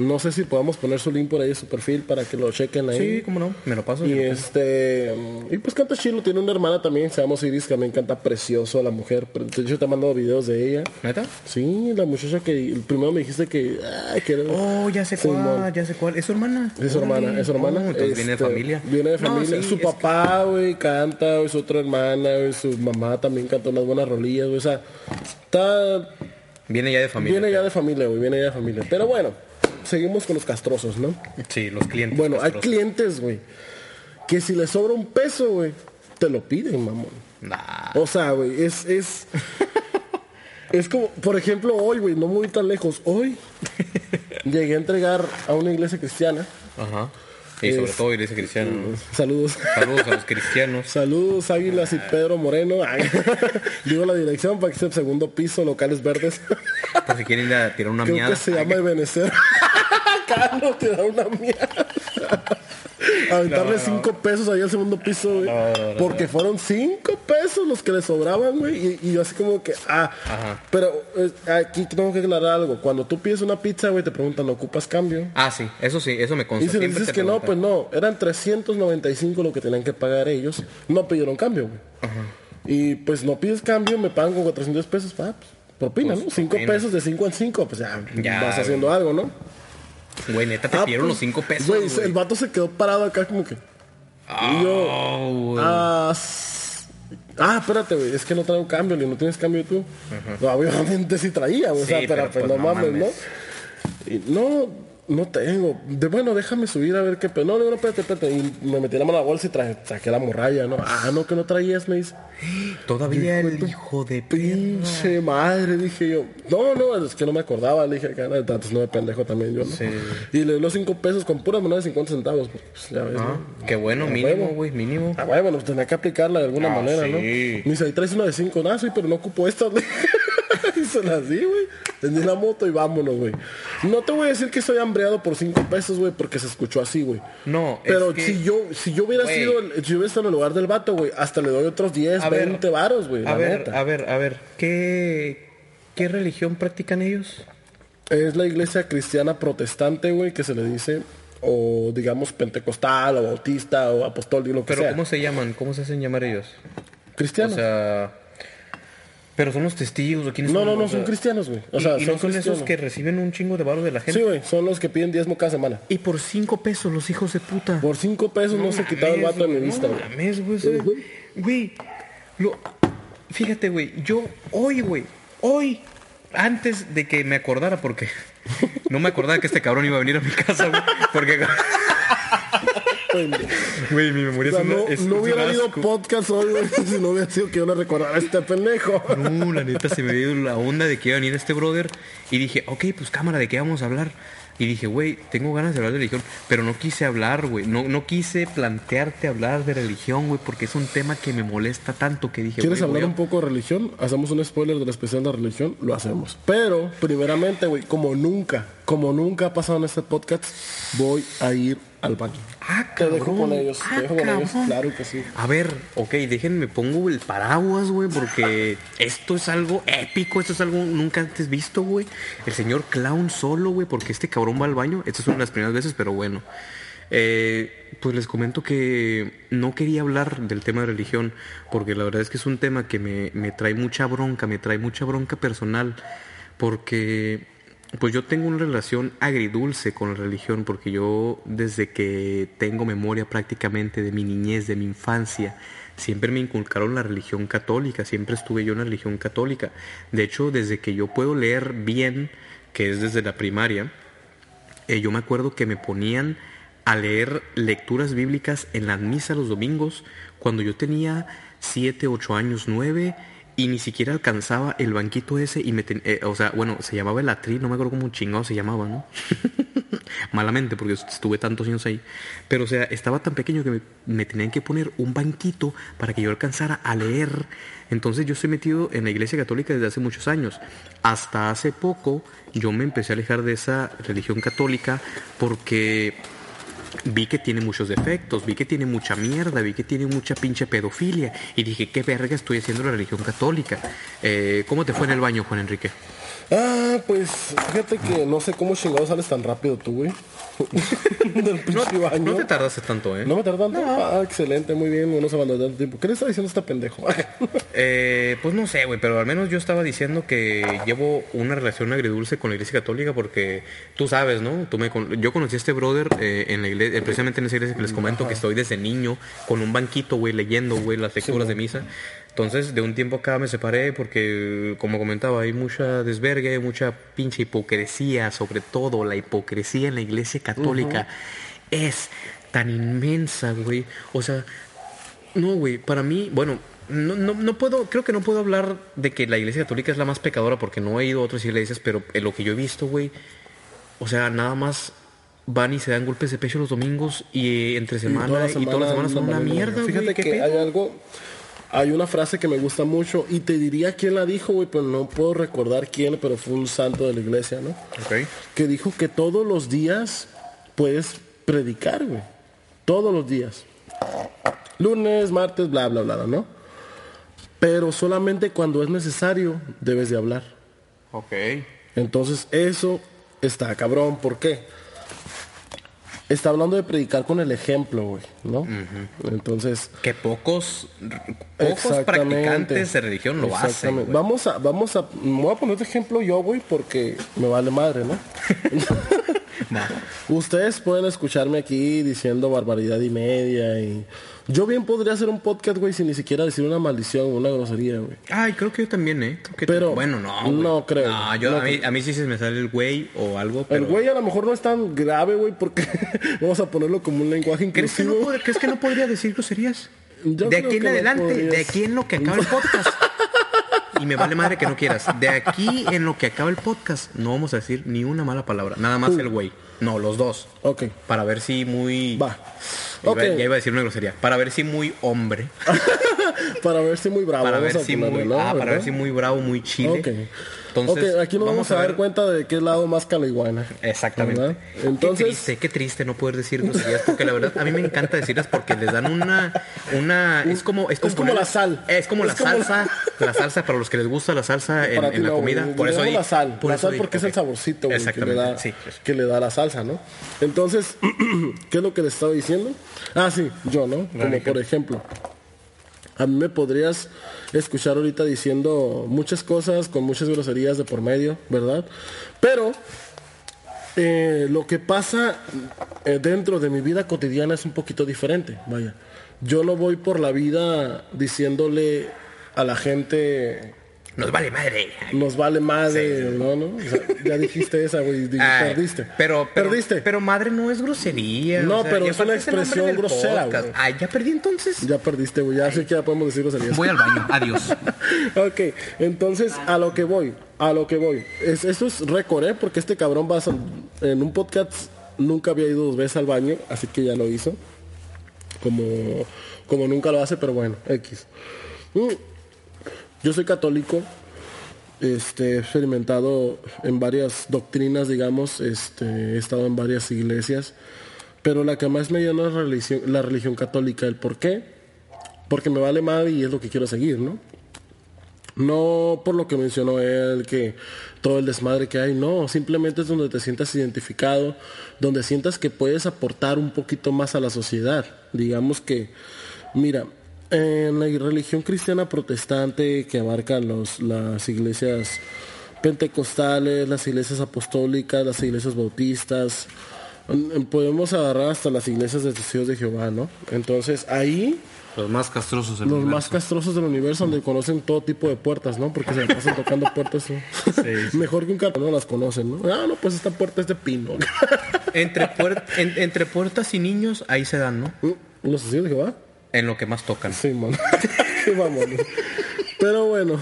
no sé si podamos poner su link por ahí su perfil para que lo chequen ahí. Sí, cómo no, me lo paso. Y este, y pues canta chido, tiene una hermana también, se llama Osiris, que también canta precioso la mujer. De hecho te he mandado videos de ella. ¿Neta? Sí, la muchacha que primero me dijiste que, ay, que era- Oh, ya sé cuál, ya sé cuál. ¿Es su hermana? Es su hermana, es su hermana. Oh, entonces viene de Este, familia. Viene de No, familia. sí, su papá, güey, canta, güey, su otra hermana, güey, su mamá también canta unas buenas rolillas, güey. O sea, está, Viene ya de familia. viene ya de familia, güey, viene ya de familia. Pero bueno, seguimos con los castrosos, ¿no? Sí, los clientes. Bueno, hay clientes, güey, que si les sobra un peso, güey, te lo piden, mamón. Nah. O sea, güey, es, es, es como, por ejemplo, hoy, güey, no muy tan lejos, hoy llegué a entregar a una iglesia cristiana. Ajá. Y sobre Es- todo iglesia cristiana. ¿no? Saludos. Saludos a los cristianos. Saludos, Águilas y Pedro Moreno. Ay, Digo la dirección para que sea el segundo piso, locales verdes. Por si quieren ir a tirar una Creo que se llama. Carlos, te da una mierda. Aventarle cinco pesos ahí al segundo piso, güey. porque fueron cinco pesos los que le sobraban, güey. Y, y yo así como que, ah. Ajá. Pero eh, aquí tengo que aclarar algo. Cuando tú pides una pizza, güey, te preguntan, ¿no ocupas cambio? Ah, sí, eso sí, eso me consta. Y si le dices que no, pues no. Eran 395 lo que tenían que pagar ellos. No pidieron cambio, güey. Y pues no pides cambio, me pagan con 400 pesos. Ah, pues, propina, Pues, ¿no? 5 propina. pesos de 5 en 5, pues ya, Ya, vas haciendo algo, ¿no? Güey, neta, te Ah, pidieron pues, los cinco pesos. Güey, güey. el vato se quedó parado acá como que... Y yo... Oh, güey. Ah, ah, espérate, güey, es que no traigo cambio, y no tienes cambio tú. No, obviamente sí traía, güey, o sea, Sí, pero, pero, pues, pues, no mames. ¿no? Y no, no tengo. De bueno, déjame subir a ver qué pedo. No, no, no, espérate, espérate. Y me metí la mano a la bolsa y traje, saqué la morralla, ¿no? Ah, no, que no traías, me dice. Todavía el hijo de perra. Pinche madre, dije yo. No, no, es que no me acordaba. Le dije, cara, tantos no de pendejo también yo, ¿no? Sí. Y le dio los cinco pesos con puras monedas de 50 centavos. Pues, ya ves, Ah, ¿no? qué bueno, A mínimo, güey, mínimo. Ah, bueno, pues tenía que aplicarla de alguna Ah, manera, ¿no? Me dice, ahí traes una de cinco, ah, sí, pero no ocupo esta. y se las di, güey. Tendí la moto y vámonos, güey. No te voy a decir que soy hambreado por cinco pesos, güey, porque se escuchó así, güey. No, Pero es que- si yo si yo hubiera sido el- si yo hubiera estado en el lugar del vato, güey, hasta le doy otros 10, A ver, 20 varos, güey, A ver, neta. a ver, a ver, ¿qué, ¿qué religión practican ellos? Es la iglesia cristiana protestante, güey, que se le dice o digamos pentecostal o bautista o apostólico, lo que Pero sea. ¿cómo se llaman? ¿Cómo se hacen llamar ellos? Cristianos. O sea, pero son los testigos o quiénes no, son? no, no, son cristianos, güey. O y- sea, y, son no son esos que reciben un chingo de barro de la gente. Sí, güey, son los que piden diezmo cada semana. Y por cinco pesos los hijos de puta. Por cinco pesos no, se quitaba el vato en el no Insta, güey. mames, güey. o sea, Ujú. Güey, lo- fíjate, güey, yo hoy, güey, hoy, antes de que me acordara, porque no me acordaba que este cabrón iba a venir a mi casa, güey, porque... Güey, mi O sea, es una- no, es- no es hubiera habido asco. podcast hoy, güey, si no hubiera sido que yo le recordara a este pendejo. No, la neta se me dio la onda de que iba a venir este brother y dije, ok, pues cámara, ¿de qué vamos a hablar? Y dije, güey, tengo ganas de hablar de religión, pero no quise hablar, güey. No, no quise plantearte hablar de religión, güey, porque es un tema que me molesta tanto que dije, ¿Quieres hablar a- un poco de religión? Hacemos un spoiler del especial de religión, lo hacemos. Pero, primeramente, güey, como nunca, como nunca ha pasado en este podcast, voy a ir al baño. Ah, Te dejo con ellos, Ah, te dejo con ellos, cabrón. claro que sí. A ver, ok, déjenme pongo el paraguas, güey, porque esto es algo épico, esto es algo nunca antes visto, güey. El señor clown solo, güey, porque este cabrón va al baño. Esta es una de las primeras veces, pero bueno. Eh, pues les comento que no quería hablar del tema de religión, porque la verdad es que es un tema que me, me trae mucha bronca, me trae mucha bronca personal, porque pues yo tengo una relación agridulce con la religión porque yo desde que tengo memoria prácticamente de mi niñez, de mi infancia, siempre me inculcaron la religión católica, siempre estuve yo en la religión católica. De hecho, desde que yo puedo leer bien, que es desde la primaria, eh, yo me acuerdo que me ponían a leer lecturas bíblicas en la misa los domingos cuando yo tenía 7, 8 años, 9 y ni siquiera alcanzaba el banquito ese y me ten- eh, o sea, bueno, se llamaba el atril, no me acuerdo cómo chingado se llamaba, ¿no? Malamente porque estuve tantos años ahí, pero o sea, estaba tan pequeño que me, me tenían que poner un banquito para que yo alcanzara a leer. Entonces yo estoy metido en la iglesia católica desde hace muchos años. Hasta hace poco yo me empecé a alejar de esa religión católica porque vi que tiene muchos defectos, vi que tiene mucha mierda, vi que tiene mucha pinche pedofilia y dije, ¿qué verga estoy haciendo en la religión católica? Eh, ¿Cómo te fue en el baño, Juan Enrique? Ah, pues fíjate que no sé cómo chingado sales tan rápido tú, güey. Del pinche baño. No te tardaste tanto, ¿eh? ¿No me tardó tanto? Ah, excelente, muy bien, no nos abandonó tanto tiempo. ¿Qué le está diciendo este pendejo? Eh, pues no sé, güey, pero al menos yo estaba diciendo que llevo una relación agridulce con la iglesia católica porque tú sabes, ¿no? Tú me con- yo conocí a este brother eh, en la iglesia, eh, precisamente en esa iglesia que les comento que estoy desde niño con un banquito, güey, leyendo, güey, las lecturas de misa. Entonces, de un tiempo acá me separé porque, como comentaba, hay mucha desvergue, mucha pinche hipocresía, sobre todo la hipocresía en la iglesia católica es tan inmensa, güey. O sea, no, güey, para mí, bueno, no, no, no puedo, creo que no puedo hablar de que la iglesia católica es la más pecadora porque no he ido a otras iglesias, pero en lo que yo he visto, güey, o sea, nada más van y se dan golpes de pecho los domingos y entre semana y todas las semanas son una mierda, güey. Fíjate ¿qué que pedo? hay algo, hay una frase que me gusta mucho y te diría quién la dijo, güey, pero no puedo recordar quién, pero fue un santo de la iglesia, ¿no? Ok. Que dijo que todos los días puedes predicar, güey. Todos los días. Lunes, martes, bla, bla, bla, ¿no? Pero solamente cuando es necesario debes de hablar. Ok. Entonces eso está cabrón. ¿Por qué? Está hablando de predicar con el ejemplo, güey, ¿no? Entonces, Que pocos, pocos practicantes de religión lo hacen. Güey. Vamos a, vamos a, me voy a poner de ejemplo yo, güey, porque me vale madre, ¿no? Ustedes pueden escucharme aquí diciendo barbaridad y media y yo bien podría hacer un podcast, güey, sin ni siquiera decir una maldición o una grosería, güey. Ay, creo que yo también, ¿eh? Que Pero- bueno, no. güey. no creo. No, yo, No a, mí, a mí sí se me sale el güey o algo, pero... El güey a lo mejor no es tan grave, güey, porque vamos a ponerlo como un lenguaje ¿Crees que, no, inclusivo. pod- ¿Crees que no podría decir groserías? Yo de aquí en adelante, podrías. de aquí en lo que acaba el podcast. Y me vale madre que no quieras. De aquí en lo que acaba el podcast, no vamos a decir ni una mala palabra. Nada más el güey. No, los dos. Ok, Para ver si muy. va. Iba-. Ya iba a decir una grosería. Para ver si muy hombre. Para ver si muy bravo. para ver si ponerle, muy. ¿no? ah, para ver si muy bravo, muy chile. Ok. Entonces, ok, aquí nos vamos, a, dar ver- cuenta de qué lado más caliguana. Exactamente. ¿Verdad? Qué Entonces, triste, qué triste no poder decir groserías porque la verdad a mí me encanta decirlas porque les dan una una es como es como, Es como ponerle- la sal. Es como Es la como salsa, la salsa para los que les gusta la salsa en, la no, comida, por eso di- la sal. por la eso sal di- porque es el saborcito güey, que, le da, sí. que le da la salsa, ¿no? Entonces, ¿qué es lo que le estaba diciendo? Ah, sí, yo, ¿no? Como por ejemplo, a mí me podrías escuchar ahorita diciendo muchas cosas con muchas groserías de por medio, ¿verdad? Pero eh, lo que pasa eh, dentro de mi vida cotidiana es un poquito diferente, vaya. Yo no voy por la vida diciéndole a la gente Nos vale madre. nos vale madre, ¿no? ¿no? O sea, ya dijiste esa, güey, perdiste. Pero, pero, perdiste. Pero madre no es grosería. No, o sea, pero es una expresión grosera, güey. Ay, ya perdí entonces. ya perdiste, güey, ya sé que ya podemos decir groserías. Voy al baño. Adiós. ok, entonces a lo que voy, a lo que voy. Es, esto es récord, ¿eh? Porque este cabrón va a, en un podcast nunca había ido dos veces al baño, así que ya lo hizo. Como, como nunca lo hace, pero bueno, X. Mm. Yo soy católico, este, he experimentado en varias doctrinas, digamos, este, he estado en varias iglesias, pero la que más me llena es la religión, la religión católica. ¿El por qué? Porque me vale madre y es lo que quiero seguir, ¿no? No por lo que mencionó él, que todo el desmadre que hay, no, simplemente es donde te sientas identificado, donde sientas que puedes aportar un poquito más a la sociedad. Digamos que, mira, en la religión cristiana protestante que abarca los, las iglesias pentecostales, las iglesias apostólicas, las iglesias bautistas, mm, podemos agarrar hasta las iglesias de testigos de Jehová, ¿no? Entonces ahí Los más castrosos del los universo. más castrosos del universo donde conocen todo tipo de puertas, ¿no? Porque se la pasan tocando puertas. ¿no? Mejor que un cartón no las conocen, ¿no? Ah, no, pues esta puerta es de pino. Entre, puer- en- entre puertas y niños, ahí se dan, ¿no? ¿Los testigos de Jehová? En lo que más tocan. Sí, man. Vamos. Pero bueno,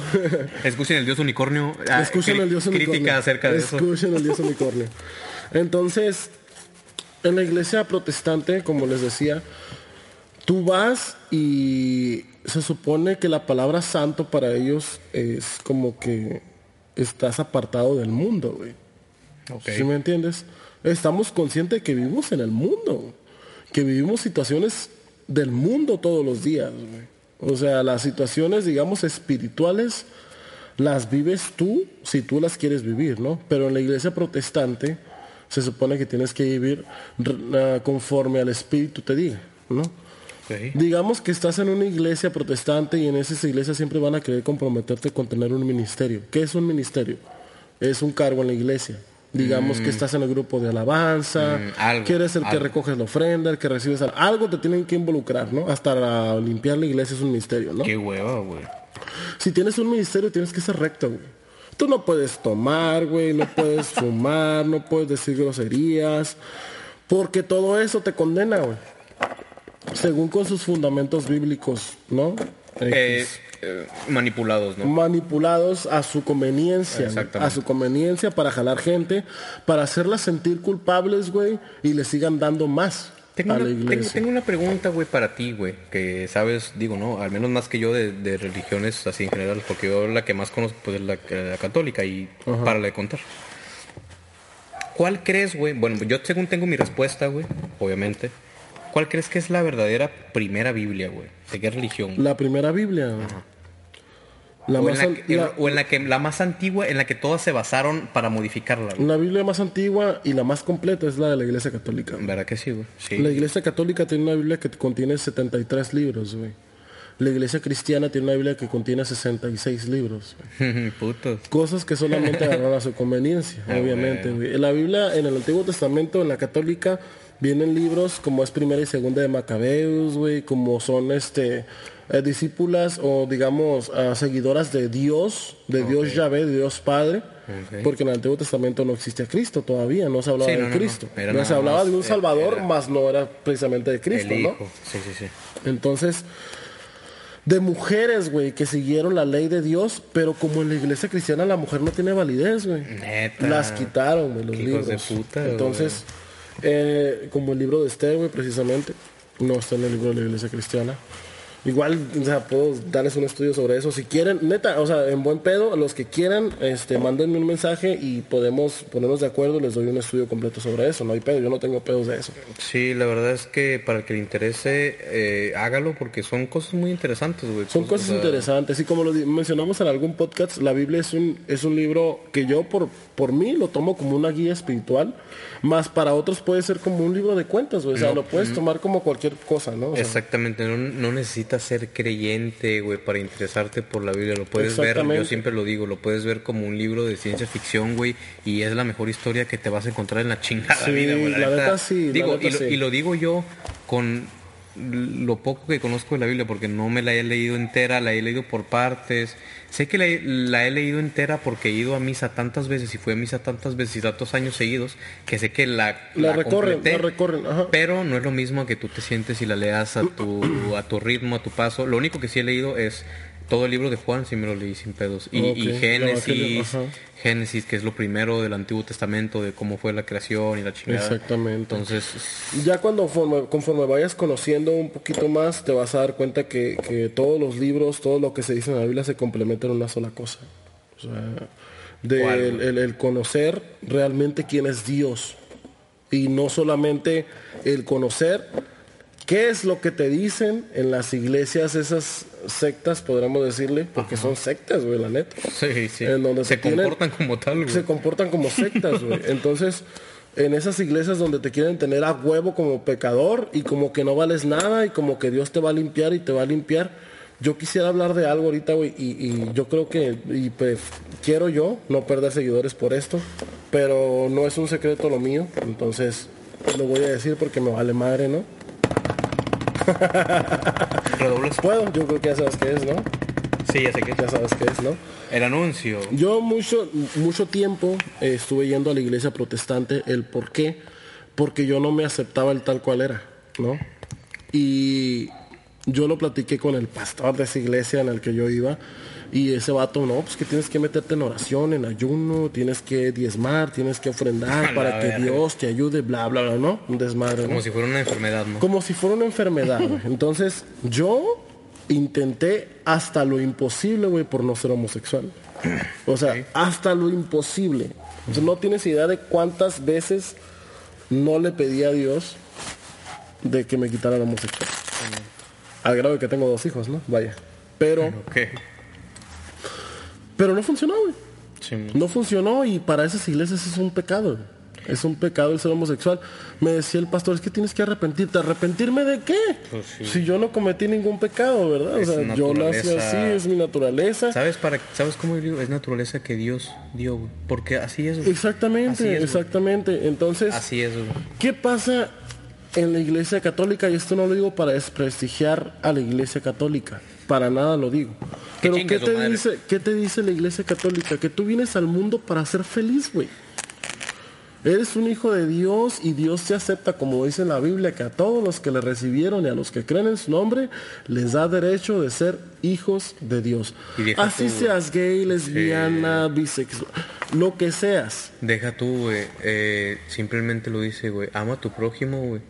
Escuchen el dios unicornio. ah, escuchen el dios unicornio. Crítica acerca de eso. Escuchen el dios unicornio. Entonces, en la iglesia protestante, como les decía, tú vas y se supone que la palabra santo para ellos es como que estás apartado del mundo, güey. ¿Sí me entiendes? Estamos conscientes de que vivimos en el mundo, que vivimos situaciones del mundo todos los días. güey. O sea, las situaciones, digamos, espirituales, las vives tú si tú las quieres vivir, ¿no? Pero en la iglesia protestante se supone que tienes que vivir ah, conforme al espíritu te diga, ¿no? Digamos que estás en una iglesia protestante y en esas iglesias siempre van a querer comprometerte con tener un ministerio. ¿Qué es un ministerio? Es un cargo en la iglesia. Digamos que estás en el grupo de alabanza, Mm, algo, que eres el que algo. recoges la ofrenda, el que recibes al- algo te tienen que involucrar, ¿no? Hasta la- limpiar la iglesia es un ministerio, ¿no? Qué hueva, güey. Si tienes un ministerio tienes que ser recto, güey. Tú no puedes tomar, güey, no puedes fumar, no puedes decir groserías, porque todo eso te condena, güey. Según con sus fundamentos bíblicos, ¿no? Eh, eh, manipulados, ¿no? manipulados a su conveniencia, a su conveniencia para jalar gente, para hacerlas sentir culpables, güey, y le sigan dando más Tengo a una, la tengo, iglesia. tengo una pregunta, güey, para ti, güey. Que sabes, digo, ¿no? Al menos más que yo de, de religiones así en general. Porque yo la que más conozco pues, es la, la católica y para de contar. ¿Cuál crees, güey? Bueno, yo según tengo mi respuesta, güey, obviamente. ¿Cuál crees que es la verdadera primera Biblia, güey? ¿De qué religión? La primera Biblia. La o, más en la, que- la- o en la que la más antigua, en la que todas se basaron para modificarla, güey. la Biblia más antigua y la más completa es la de la Iglesia Católica. ¿Verdad que sí, güey? Sí. La Iglesia Católica tiene una Biblia que contiene 73 libros, güey. La Iglesia Cristiana tiene una Biblia que contiene 66 libros. güey. Putos. Cosas que solamente agarran a su conveniencia, Ah, obviamente. güey. La Biblia, en el Antiguo Testamento, en la Católica, vienen libros como es Primera y Segunda de Macabeus, güey, como son este eh, discípulas o digamos ah, seguidoras de Dios, de Dios Yahvé, de Dios Padre, porque en el Antiguo Testamento no existía Cristo todavía, no se hablaba Sí, de no. Cristo. No se hablaba de un Salvador, era- más no era precisamente de Cristo, El ¿no? Sí, sí, sí. Entonces, de mujeres, güey, que siguieron la ley de Dios, pero como en la iglesia cristiana la mujer no tiene validez, güey. Las quitaron, güey, los libros. de puta. Entonces, eh, como el libro de Esther, güey, precisamente. No está en el libro de la iglesia cristiana. Igual, o sea, puedo darles un estudio sobre eso. Si quieren, neta, o sea, en buen pedo, los que quieran, este, mándenme un mensaje y podemos ponernos de acuerdo. Les doy un estudio completo sobre eso. No hay pedo, yo no tengo pedos de eso. Sí, la verdad es que para el que le interese, eh, hágalo porque son cosas muy interesantes, güey. Son cosas sea, interesantes. Y como lo mencionamos en algún podcast, la Biblia es un, es un libro que yo por, por mí lo tomo como una guía espiritual. Más para otros puede ser como un libro de cuentas, güey. O sea, No, lo puedes tomar como cualquier cosa, ¿no? O sea, Exactamente, no, no necesitas ser creyente, güey, para interesarte por la Biblia. Lo puedes ver, yo siempre lo digo, lo puedes ver como un libro de ciencia ficción, güey, y es la mejor historia que te vas a encontrar en la chingada Sí, vida, güey. la neta sí, la Digo, neta y, lo, sí. y lo digo yo con lo poco que conozco de la Biblia, porque no me la he leído entera, la he leído por partes. Sé que la he, la he leído entera porque he ido a misa tantas veces y fui a misa tantas veces y tantos años seguidos que sé que la, La recorren, completé, la recorren, ajá. pero no es lo mismo que tú te sientes y la leas a tu, a tu ritmo, a tu paso. Lo único que sí he leído es todo el libro de Juan, sí me lo leí sin pedos. Y, Génesis. Génesis, que es lo primero del Antiguo Testamento, de cómo fue la creación y la chingada. Exactamente. Entonces, Ya cuando forme- conforme vayas conociendo un poquito más, te vas a dar cuenta que, que todos los libros, todo lo que se dice en la Biblia se complementa en una sola cosa. O sea, de el conocer realmente quién es Dios. Y no solamente el conocer qué es lo que te dicen en las iglesias, esas sectas, podríamos decirle, porque son sectas, güey, la neta sí, sí. En donde se tienen- comportan como tal, güey. se comportan como sectas, güey. Entonces, en esas iglesias donde te quieren tener a huevo como pecador y como que no vales nada y como que Dios te va a limpiar y te va a limpiar. Yo quisiera hablar de algo ahorita, güey, y, y yo creo que, y pues, quiero yo no perder seguidores por esto, pero no es un secreto lo mío, entonces lo voy a decir porque me vale madre, ¿no? Puedo, yo creo que ya sabes qué es, ¿no? Sí, ya sé Ya sabes qué es, ¿no? El anuncio. Yo mucho, mucho tiempo eh, estuve yendo a la iglesia protestante. ¿El por qué? Porque yo no me aceptaba el tal cual era, ¿no? Y yo lo platiqué con el pastor de esa iglesia en el que yo iba. Y ese vato, no, pues que tienes que meterte en oración, en ayuno, tienes que diezmar, tienes que ofrendar para que. Dios te ayude, bla, bla, bla, ¿no? Un desmadre, ¿no? Como si fuera una enfermedad, ¿no? como si fuera una enfermedad. Entonces, yo intenté hasta lo imposible, güey, por no ser homosexual. O sea, hasta lo imposible. O sea, no tienes idea de cuántas veces no le pedí a Dios de que me quitara la homosexual. Al grado de que tengo dos hijos, ¿no? Vaya. Pero, Ok. Pero no funcionó, güey. Sí, No funcionó y para esas iglesias es un pecado. güey. Es un pecado el ser homosexual. Me decía el pastor, es que tienes que arrepentirte. ¿Arrepentirme de qué? Pues sí. Si yo no cometí ningún pecado, ¿verdad? Es o sea, yo nací así, es mi naturaleza. ¿Sabes para sabes cómo digo? Es naturaleza que Dios dio, güey. Porque así es, güey. Exactamente, Así es, güey. exactamente. Entonces, Así es, güey. ¿qué pasa en la iglesia católica? Y esto no lo digo para desprestigiar a la iglesia católica. Para nada lo digo. Pero ¿qué te, madre. dice, ¿qué te dice la iglesia católica? Que tú vienes al mundo para ser feliz, güey. Eres un hijo de Dios y Dios te acepta, como dice en la Biblia, que a todos los que le recibieron y a los que creen en su nombre, les da derecho de ser hijos de Dios. Y Así tú- seas gay, lesbiana, bisexual, lo que seas. Deja tú, güey. eh, simplemente lo dice, güey. Ama a tu prójimo, güey.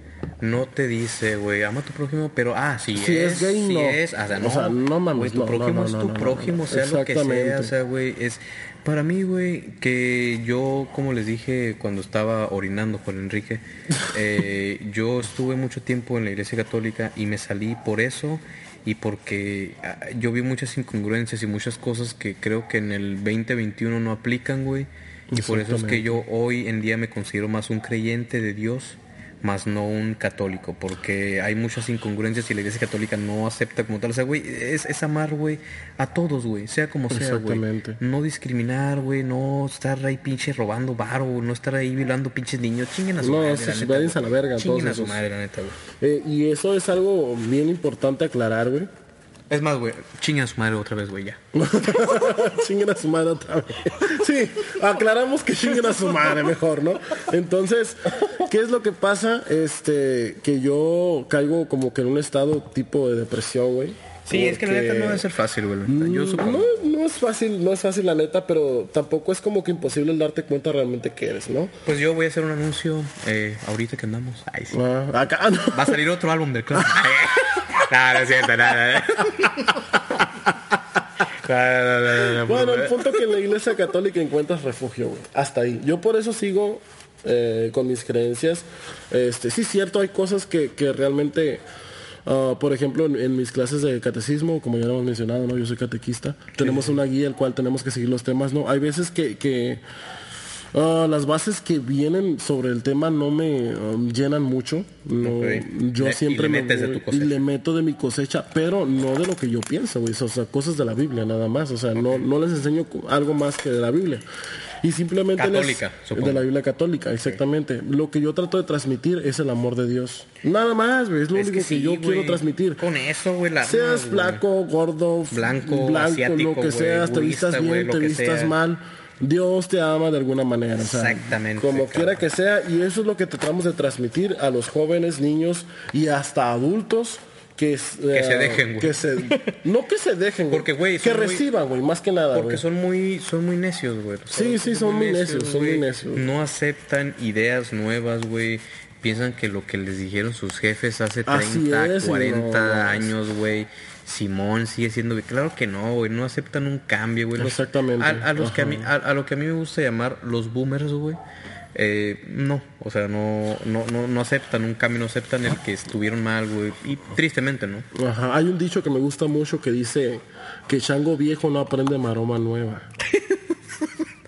No te dice, güey, ama a tu prójimo, pero ah, si, Si es gay, si no. es, o sea, O no, sea, no mames, güey, tu no, prójimo no, es tu prójimo, sea lo que sea, o sea, güey, es para mí, güey, que yo, como les dije cuando estaba orinando con Enrique, eh, yo estuve mucho tiempo en la iglesia católica y me salí por eso y porque ah, yo vi muchas incongruencias y muchas cosas que creo que en el 2021 no aplican, güey. Y por eso es que yo hoy en día me considero más un creyente de Dios, más no un católico, porque hay muchas incongruencias y la iglesia católica no acepta como tal. O sea, güey, es, es amar, güey, a todos, güey, sea como sea, güey. Exactamente. No discriminar, güey, no estar ahí pinche robando varo, no estar ahí violando pinches niños. Chinguen a su No, madre, váyanse güey. a la verga, Chinguen todos a su esos. madre, la neta, güey. Eh, y eso es algo bien importante aclarar, güey. Es más, güey, chinguen a su madre otra vez, güey, ya. chinguen a su madre otra vez. Sí, aclaramos que chinguen a su madre mejor, ¿no? Entonces, ¿qué es lo que pasa? Este, que yo caigo como que en un estado tipo de depresión, güey. Sí, es que la neta no debe ser fácil, güey. Yo supongo. No, no es fácil, no es fácil la neta, pero tampoco es como que imposible el darte cuenta realmente que eres, ¿no? Pues yo voy a hacer un anuncio eh, ahorita que andamos. Ay, sí. Ah, acá no. Va a salir otro álbum del club. no, no es cierto, nada. Bueno, el punto que en la iglesia católica encuentras refugio, güey. Hasta ahí. Yo por eso sigo eh, con mis creencias. Este, sí, cierto, hay cosas que, que realmente, ah, por ejemplo, en, en mis clases de catecismo, como ya lo hemos mencionado, ¿no? Yo soy catequista. Tenemos una guía el cual tenemos que seguir los temas, ¿no? Hay veces que, que ah, las bases que vienen sobre el tema no me um, llenan mucho. No. Yo Le- y siempre le me metes de voy- tu cosecha. y le meto de mi cosecha, pero no de lo que yo pienso, güey. O sea, cosas de la Biblia nada más. O sea, no, no les enseño algo más que de la Biblia. Y simplemente les- Católica, supongo. de la Biblia católica, exactamente. Lo que yo trato de transmitir es el amor de Dios. Nada más, güey. Es lo Es único que, sí, yo quiero transmitir. Con eso, güey, la Seas flaco, gordo, Blanco, blanco, asiático, lo que seas, te vistas bien, te vistas mal. Dios te ama de alguna manera. o sea, Exactamente, Como quiera que sea, y eso es lo que tratamos de transmitir a los jóvenes, niños y hasta adultos. Que, se eh, dejen, güey. que se- no que se dejen, Porque, güey, Que muy- reciban, güey, más que nada, Porque son muy, son muy necios, güey. Sí, sí, son muy necios, son muy necios. No aceptan ideas nuevas, güey. Piensan que lo que les dijeron sus jefes hace 30, Así es, y 40 no, no, años, güey. Simón sigue siendo, güey. Claro que no, güey. No aceptan un cambio, güey. Exactamente. A, a los que a, mí, a, a lo que a mí me gusta llamar los boomers, güey. eh, no, o sea, no, no, no, no aceptan un cambio, no aceptan el que estuvieron mal, güey. Y tristemente, ¿no? Ajá, hay un dicho que me gusta mucho que dice que chango viejo no aprende maroma nueva.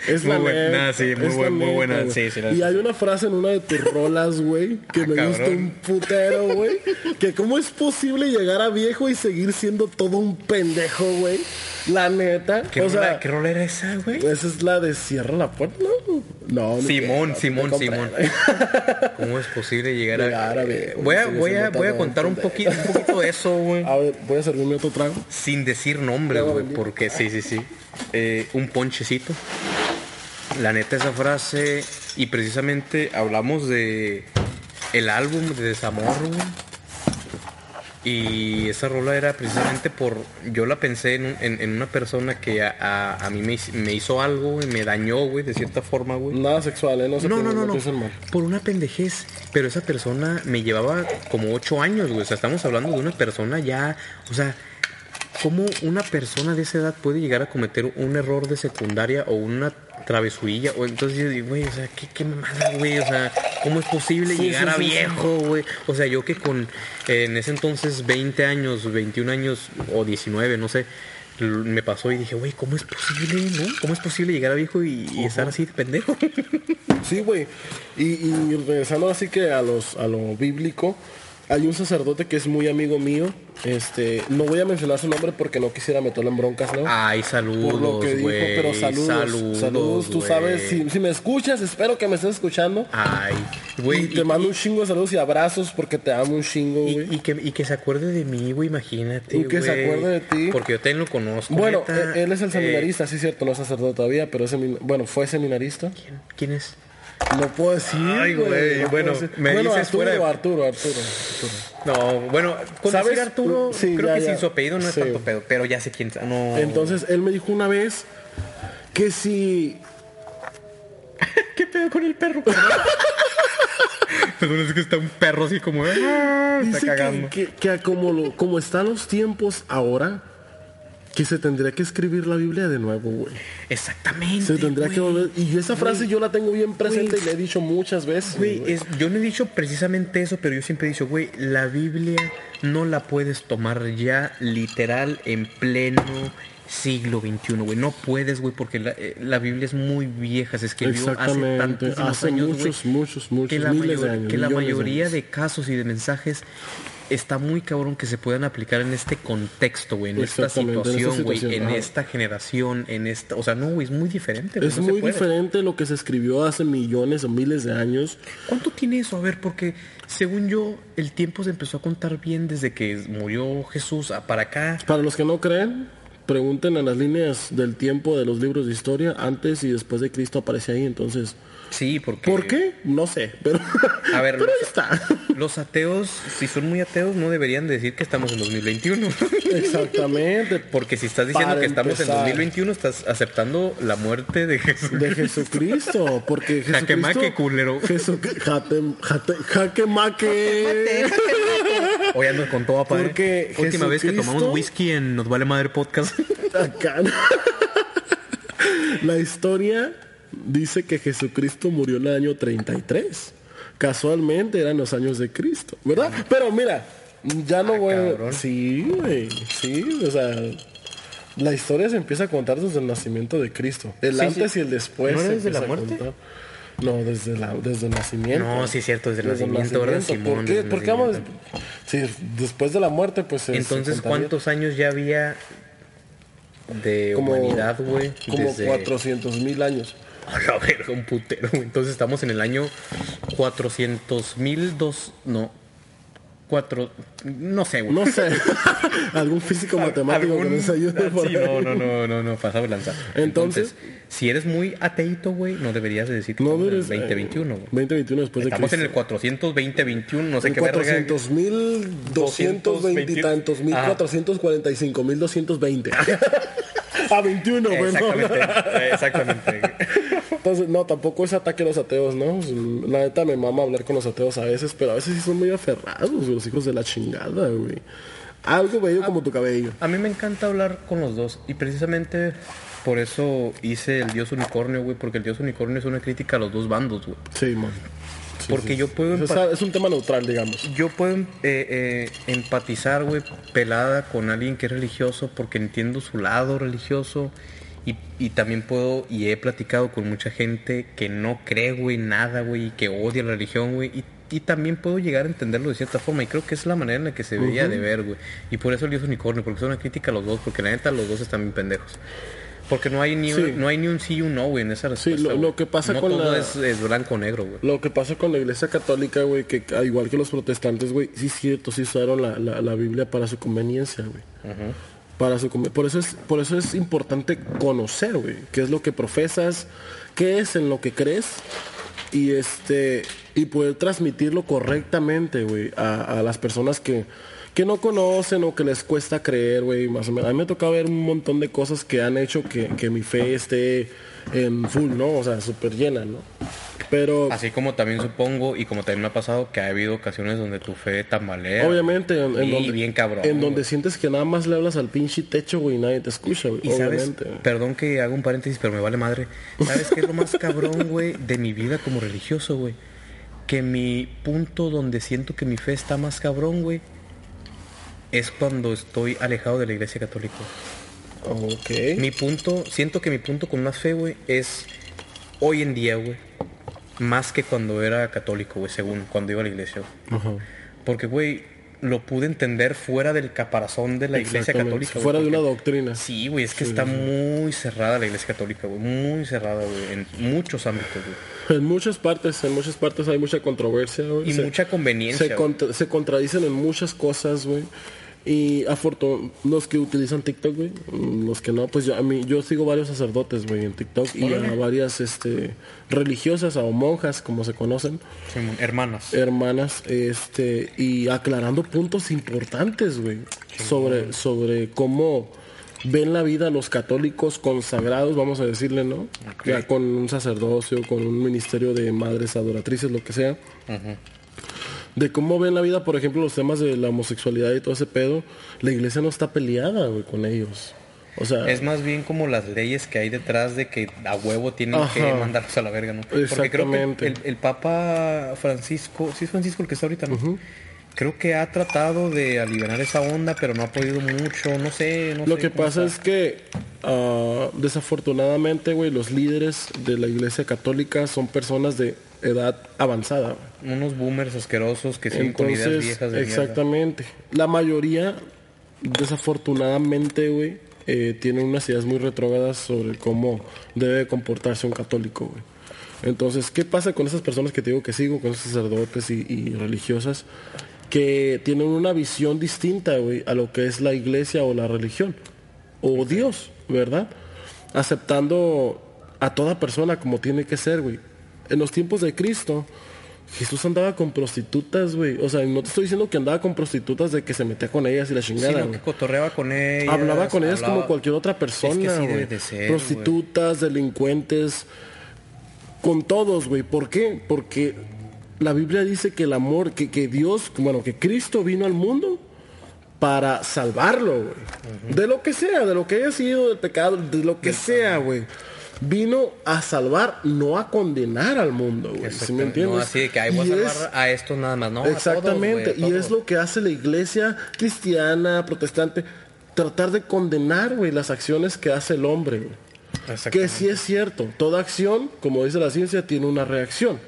Es Muy la buena, neta, sí, muy es la buen- muy neta, buena, güey. sí, Y hay una frase en una de tus rolas, güey, que Ah, me gusta un putero, güey. Que cómo es posible llegar a viejo y seguir siendo todo un pendejo, güey. La neta. ¿Qué, o rola, sea, ¿Qué rola era esa, güey? esa es la de cierra la puerta, ¿no? No, Simón, que- Simón, Simón. ¿Cómo es posible llegar a... Llegar a ver, voy a, voy a, voy a contar un poquito, un poquito de eso, güey. A ver, voy a servirme otro trago. Sin decir nombres, Luego güey. Porque, sí, sí, sí. Eh, un ponchecito. La neta, esa frase... Y precisamente hablamos de... El álbum de Desamor. Y esa rola era precisamente por... Yo la pensé en, en- en una persona que a, a- a mí me, hizo- me hizo algo y me dañó, güey, de cierta forma, güey. Nada sexual, ¿eh? No se No, no, no, no. mal. Por una pendejez. Pero esa persona me llevaba como ocho años, güey. O sea, estamos hablando de una persona ya. O sea, ¿cómo una persona de esa edad puede llegar a cometer un error de secundaria o una travesurilla? O entonces yo digo, güey, o sea, ¿qué, qué mamada, güey? O sea, ¿cómo es posible Sí, llegar sí, a sí, viejo, güey? O sea, yo que con eh, en ese entonces 20 años, 21 años o 19, no sé. Me pasó y dije, güey, ¿cómo es posible, no? ¿Cómo es posible llegar a viejo y, y estar así de pendejo? Sí, güey. Y, y regresando así que a los a lo bíblico, hay un sacerdote que es muy amigo mío. Este, no voy a mencionar su nombre porque no quisiera meterlo en broncas, ¿no? Ay, Por lo saludos, que dijo, güey. pero saludos, saludos, tú güey. sabes, si, si me escuchas, espero que me estés escuchando. Ay, güey. y te mando un chingo de saludos y abrazos porque te amo un chingo, y, güey. y que, y que se acuerde de mí, güey, imagínate. Y que se acuerde de ti. Porque yo también lo conozco. Bueno, neta. eh, él es el Eh, seminarista, sí es cierto, no es sacerdote todavía, pero es bueno, fue seminarista. ¿quién, quién es? No puedo decir. Ay, güey, bueno, decir. me bueno, dices Arturo, fuera de- Arturo, Arturo, Arturo. No, bueno, con ¿Sabes? decir Arturo, Sí, creo ya, que ya. sin su apellido no es Sí. tanto pedo, pero ya sé quién. No. Entonces él me dijo una vez que si ¿qué pedo con el perro? Perdón, es que está un perro así como. ah, está dice cagando. que, que, que como lo, como están los tiempos ahora que se tendría que escribir la Biblia de nuevo, güey. Exactamente. Se tendría que volver y esa frase yo la tengo bien presente y le he dicho muchas veces. Güey, yo no he dicho precisamente eso, pero yo siempre he dicho, güey, la Biblia no la puedes tomar ya literal en pleno siglo XXI, güey. No puedes, güey, porque la, eh, la Biblia es muy vieja, se escribió hace tantísimos hace años, muchos, muchos, muchos, que la, miles de años, que la de mayoría de casos y de mensajes está muy cabrón que se puedan aplicar en este contexto, güey, en esta situación, güey, en ajá. esta generación, en esta, o sea, no, güey, es muy diferente. Es no muy diferente lo que se escribió hace millones o miles de años. ¿Cuánto tiene eso? A ver, porque según yo, el tiempo se empezó a contar bien desde que murió Jesús a- para acá. Para los que no creen, pregunten en las líneas del tiempo de los libros de historia, antes y después de Cristo aparece ahí, entonces... Sí, porque... ¿Por qué? No sé, pero, A ver, pero los- ahí está. Los ateos, si son muy ateos, no deberían decir que estamos en 2021. Exactamente. Porque si estás diciendo Para que estamos empezar. en 2021, estás aceptando la muerte de Jesús. De Jesucristo, porque Jesucristo... Jaque maque, culero. Jesu- jate, jate, jaque maque. Hoy ando con todo, papá. Porque Última vez que Jesucristo- tomamos whisky en Nos Vale Madre Podcast. Acá. La historia dice que Jesucristo murió en el año 33. Casualmente eran los años de Cristo, ¿verdad? Pero mira, ya no voy a... Ah. Sí, güey, sí, o sea... La historia se empieza a contar desde el nacimiento de Cristo. El Sí, antes sí. y el después. ¿No se desde la a muerte? contar. No, desde, la, desde el nacimiento. No, sí es cierto, desde el nacimiento. ¿Por qué? Desde el ¿Por qué vamos? Sí, después de la muerte, pues... se Entonces. ¿cuántos años ya había de Como- humanidad, güey? Como Desde- 400 mil años. A la verga, un putero. güey. Entonces estamos en el año 400 mil dos... No. Cuatro... No sé, güey. No sé. Algún físico matemático que Algún- nos ayude por Sí, no, no, no, no, no, pasado de lanza. Entonces- si eres muy ateíto, güey, no deberías de decir que No estamos en el eres, 2021, güey. 2021 después de Estamos en el 420, 21, no sé En qué verga. 400 mil 220 y tantos mil Ajá. 445 mil 220. A 21, bueno. Exactamente, exactamente. Entonces, no, tampoco es ataque a los ateos, ¿no? La neta me mama hablar con los ateos a veces, pero a veces sí son muy aferrados, los hijos de la chingada, güey. Algo bello como tu cabello. A mí me encanta hablar con los dos y precisamente por eso hice el dios unicornio, güey, porque el dios unicornio es una crítica a los dos bandos, güey. Sí, man. Sí, Porque sí, yo puedo Es, un tema neutral, digamos. Yo puedo eh, eh, empatizar, güey, pelada con alguien que es religioso porque entiendo su lado religioso y, y también puedo y he platicado con mucha gente que no cree, güey, nada, güey, y que odia la religión, güey, y, y también puedo llegar a entenderlo de cierta forma y creo que es la manera en la que se debería de ver, güey. Y por eso el dios unicornio, porque es una crítica a los dos, porque la neta los dos están bien pendejos. Porque no hay ni, Sí. un, no hay ni un sí y un no, güey, en esa respuesta. lo- güey. lo que pasa no con todo la- es, es blanco negro, güey. Lo que pasa con la iglesia católica, güey, que al igual que los protestantes, güey, sí es cierto, sí usaron la, la- la Biblia para su conveniencia, güey. Para su por eso es por eso es importante conocer, güey, qué es lo que profesas, qué es en lo que crees y este y poder transmitirlo correctamente, güey, a, las personas que que no conocen o que les cuesta creer, güey, más o menos. A mí me ha ver un montón de cosas que han hecho que, que mi fe esté en full, ¿no? O sea, súper llena, ¿no? Pero Así como también supongo y como también me ha pasado que ha habido ocasiones donde tu fe tambalea. Obviamente, en, en Y donde, bien cabrón, en güey. donde sientes que nada más le hablas al pinche techo, güey, y nadie te escucha, güey. Y sabes, Obviamente. perdón que haga un paréntesis, pero me vale madre. ¿Sabes qué es lo más cabrón, güey, de mi vida como religioso, güey? Que mi punto donde siento que mi fe está más cabrón, güey, es cuando estoy alejado de la iglesia católica. Ok. Mi punto, siento que mi punto con más fe, güey, es hoy en día, güey, más que cuando era católico, güey, según cuando iba a la iglesia. güey. Ajá. Porque, güey, lo pude entender fuera del caparazón de la iglesia católica. güey, Fuera de una doctrina. Sí, güey, es que está muy cerrada la iglesia católica, güey. Muy cerrada, güey. En muchos ámbitos, güey. En muchas partes, en muchas partes hay mucha controversia, güey. Y mucha conveniencia, Se, contra- se contradicen en muchas cosas, güey. Y afortun los que utilizan TikTok, güey, los que no, pues yo, a mí, yo sigo varios sacerdotes, güey, en TikTok y a varias este, religiosas o monjas, como se conocen, Simón, Hermanas. hermanas, este, y aclarando puntos importantes, güey, sobre, sobre cómo ven la vida los católicos consagrados, vamos a decirle, ¿no? Ya con un sacerdocio, con un ministerio de madres adoratrices, lo que sea. De cómo ven la vida, por ejemplo, los temas de la homosexualidad y todo ese pedo, la iglesia no está peleada, güey, con ellos. O sea, Es más bien como las leyes que hay detrás de que a huevo tienen Ajá. que mandarlos a la verga, ¿no? Porque creo que el, el Papa Francisco, sí es Francisco el que está ahorita, ¿no? Creo que ha tratado de aliviar esa onda, pero no ha podido mucho, no sé, no Lo sé que pasa está. es que ah, desafortunadamente, güey, los líderes de la iglesia católica son personas de edad avanzada. Unos boomers asquerosos que siguen con ideas viejas de mierda. exactamente. La mayoría, desafortunadamente, güey, eh, tienen unas ideas muy retrógradas sobre cómo debe comportarse un católico, güey. Entonces, ¿qué pasa con esas personas que te digo que sigo, con esos sacerdotes y, y religiosas, que tienen una visión distinta, güey, a lo que es la iglesia o la religión? o Dios, ¿verdad? Aceptando a toda persona como tiene que ser, güey. En los tiempos de Cristo, Jesús andaba con prostitutas, güey. O sea, no te estoy diciendo que andaba con prostitutas de que se metía con ellas y la chingada. Sino que cotorreaba con ellas. Hablaba con ellas hablaba- como cualquier otra persona, así güey. debe de ser, Prostitutas, delincuentes, con todos, güey. ¿Por qué? Porque la Biblia dice que el amor, que, que Dios, bueno, que Cristo vino al mundo para salvarlo, güey. De lo que sea, de lo que haya sido del pecado, de lo que sea, güey. Vino a salvar, no a condenar al mundo, güey. ¿Sí me entiendes? No, así que ahí voy Y a salvar a estos nada más, ¿no? a todos, Exactamente, y es lo que hace la iglesia cristiana, protestante, tratar de condenar, güey, las acciones que hace el hombre, güey. Que sí es cierto, toda acción, como dice la ciencia, tiene una reacción.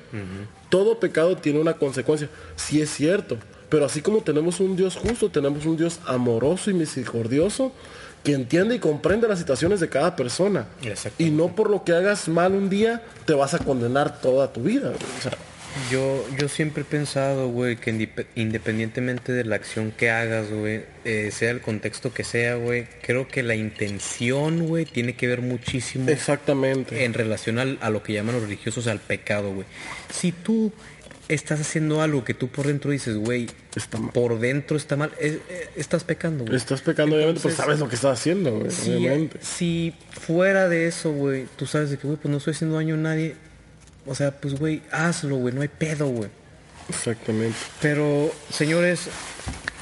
Todo pecado tiene una consecuencia, sí es cierto. Pero así como tenemos un Dios justo, tenemos un Dios amoroso y misericordioso que entiende y comprende las situaciones de cada persona. Y no por lo que hagas mal un día te vas a condenar toda tu vida. güey. O sea, Yo, yo siempre he pensado, güey, que independientemente de la acción que hagas, güey, eh, sea el contexto que sea, güey, creo que la intención, güey, tiene que ver muchísimo exactamente. en relación al- a lo que llaman los religiosos al pecado, güey. Si tú estás haciendo algo que tú por dentro dices, güey, por dentro está mal, es- eh, estás pecando, güey. Estás pecando, obviamente, pues sabes lo que estás haciendo, güey, Si, obviamente. si fuera de eso, güey, tú sabes de que, güey, pues no estoy haciendo daño a nadie. O sea, pues, güey, hazlo, güey, no hay pedo, güey. Exactamente. Pero, señores,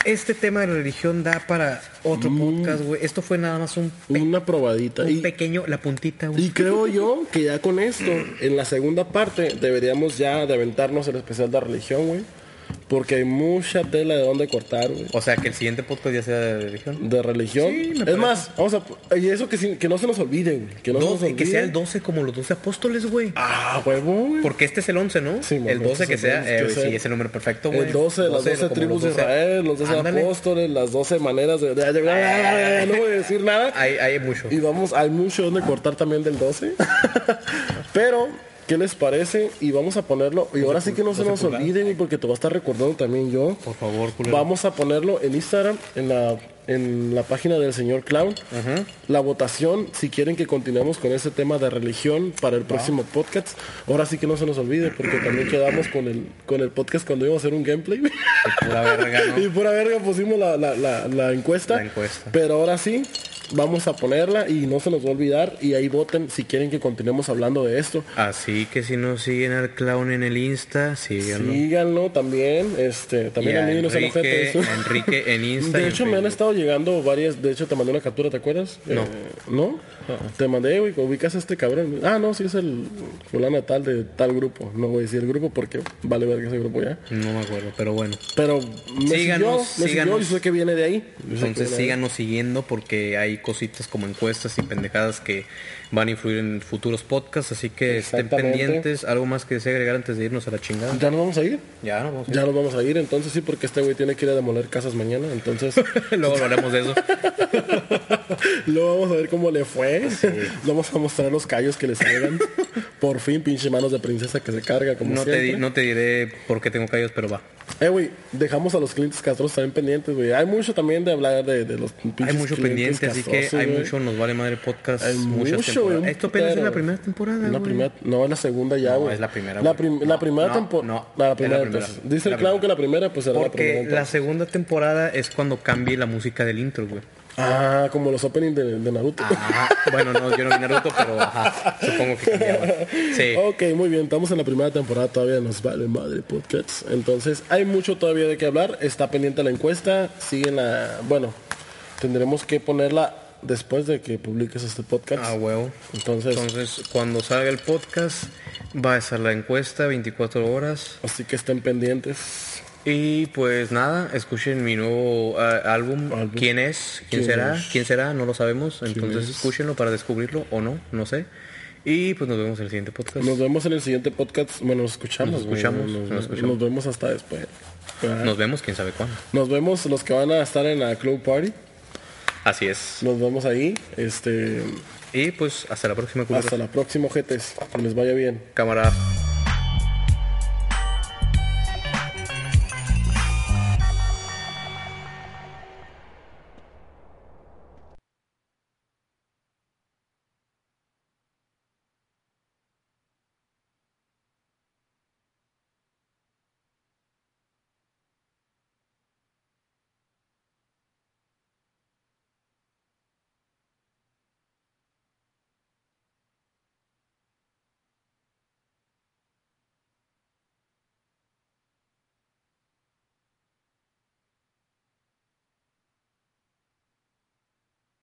este tema de la religión da para otro podcast, güey. Esto fue nada más un, Una probadita. un Y, pequeño, la puntita, güey. y creo yo que ya con esto, en la segunda parte, deberíamos ya de aventarnos el especial de religión, güey. Porque hay mucha tela de dónde cortar, güey. O sea, que el siguiente podcast ya sea de religión. De religión. Sí, me es más, vamos a... Y eso que, que no se nos olvide, güey. Que no se nos que sea el 12 como los 12 apóstoles, güey. Ah, huevo, güey. Porque este es el 11, ¿no? Sí, el mon, 12 este que sea, 11, eh, que sea- sí, es el número perfecto, güey. El 12 de las 12 como tribus los de 12. Israel, los 12 Ándale. apóstoles, las 12 maneras de- no voy a decir nada. Hay, hay mucho. Y vamos, hay mucho donde cortar también del 12. Pero, ¿qué les parece? Y vamos a ponerlo. Y ahora sí que no se nos olviden, y porque te va a estar recordando también yo. Por favor, culero. Vamos a ponerlo en Instagram, en la, en la página del señor Clown. La votación, si quieren que continuemos con ese tema de religión para el próximo podcast. Ahora sí que no se nos olvide, porque también quedamos con el, con el podcast cuando íbamos a hacer un gameplay. Pura verga, ¿no? Y pura verga pusimos la, la, la, la encuesta. La encuesta. Pero ahora sí, vamos a ponerla y no se nos va a olvidar. Y ahí voten si quieren que continuemos hablando de esto. Así que si no siguen al clown en el Insta, síganlo. Síganlo también. Este, también Y a mí no sean Enrique, en Insta. y De hecho, me han estado llegando varias. De hecho, te mandé una captura, ¿te acuerdas? No. Eh, ¿No? Te mandé, güey, ubicas a este cabrón. Ah, no, sí es el fulano tal de tal grupo. No voy a decir el grupo porque vale ver que ese grupo ya. No me acuerdo, pero bueno. Pero me Síganos, siguió, me siguió y sé que viene de ahí. Entonces síganos siguiendo porque hay cositas como encuestas y pendejadas que van a influir en futuros podcasts, así que estén pendientes. Algo más que desea agregar antes de irnos a la chingada. ¿Ya nos vamos a ir? Ya, no vamos a Ya nos vamos a ir, entonces sí, porque este güey tiene que ir a demoler casas mañana, entonces Luego hablaremos de eso. luego vamos a ver cómo le fue. Vamos a mostrar los callos que le salgan. Por fin, pinche manos de princesa que se carga como No te, siempre. no te diré por qué tengo callos, pero va. Eh, güey, dejamos a los clientes castrosos también pendientes, güey. Hay mucho también de hablar de, de los pinches Hay mucho pendiente, así que hay mucho, nos vale madre podcast. Hay muchas mucho, güey, Esto apenas es la primera temporada. La primera, no, es la segunda ya, No, güey. es la primera, La, prim- No, la primera no, temporada. no, la la primera, entonces. Dice La el clown primera. que la primera, pues será la primera. Porque la segunda temporada es cuando cambie la música del intro, güey. Ah, como los openings de, de Naruto. Ajá. Bueno, no, yo no vi Naruto, pero ajá, supongo que cambiaba. Sí. Ok, muy bien, estamos en la primera temporada, todavía nos vale madre podcast. Entonces, hay mucho todavía de qué hablar, está pendiente la encuesta, sigue la... Bueno, tendremos que ponerla después de que publiques este podcast. Ah, huevo. Entonces, Entonces, cuando salga el podcast, va a estar la encuesta 24 horas. así que estén pendientes. Y pues nada, escuchen mi nuevo ah, álbum. Álbum. ¿Quién es? ¿Quién, ¿Quién será? es? ¿Quién será? No lo sabemos. Entonces es? escúchenlo para descubrirlo o no, no sé. Y pues nos vemos en el siguiente podcast. Nos vemos en el siguiente podcast. Bueno, nos escuchamos. Nos escuchamos, güey, nos escuchamos. nos vemos hasta después. Nos vemos quién sabe cuándo. Nos vemos los que van a estar en la Club Party. Así es. Nos vemos ahí. Este, Y pues hasta la próxima, culeros. hasta la próxima, jetes. Que les vaya bien. Cámara.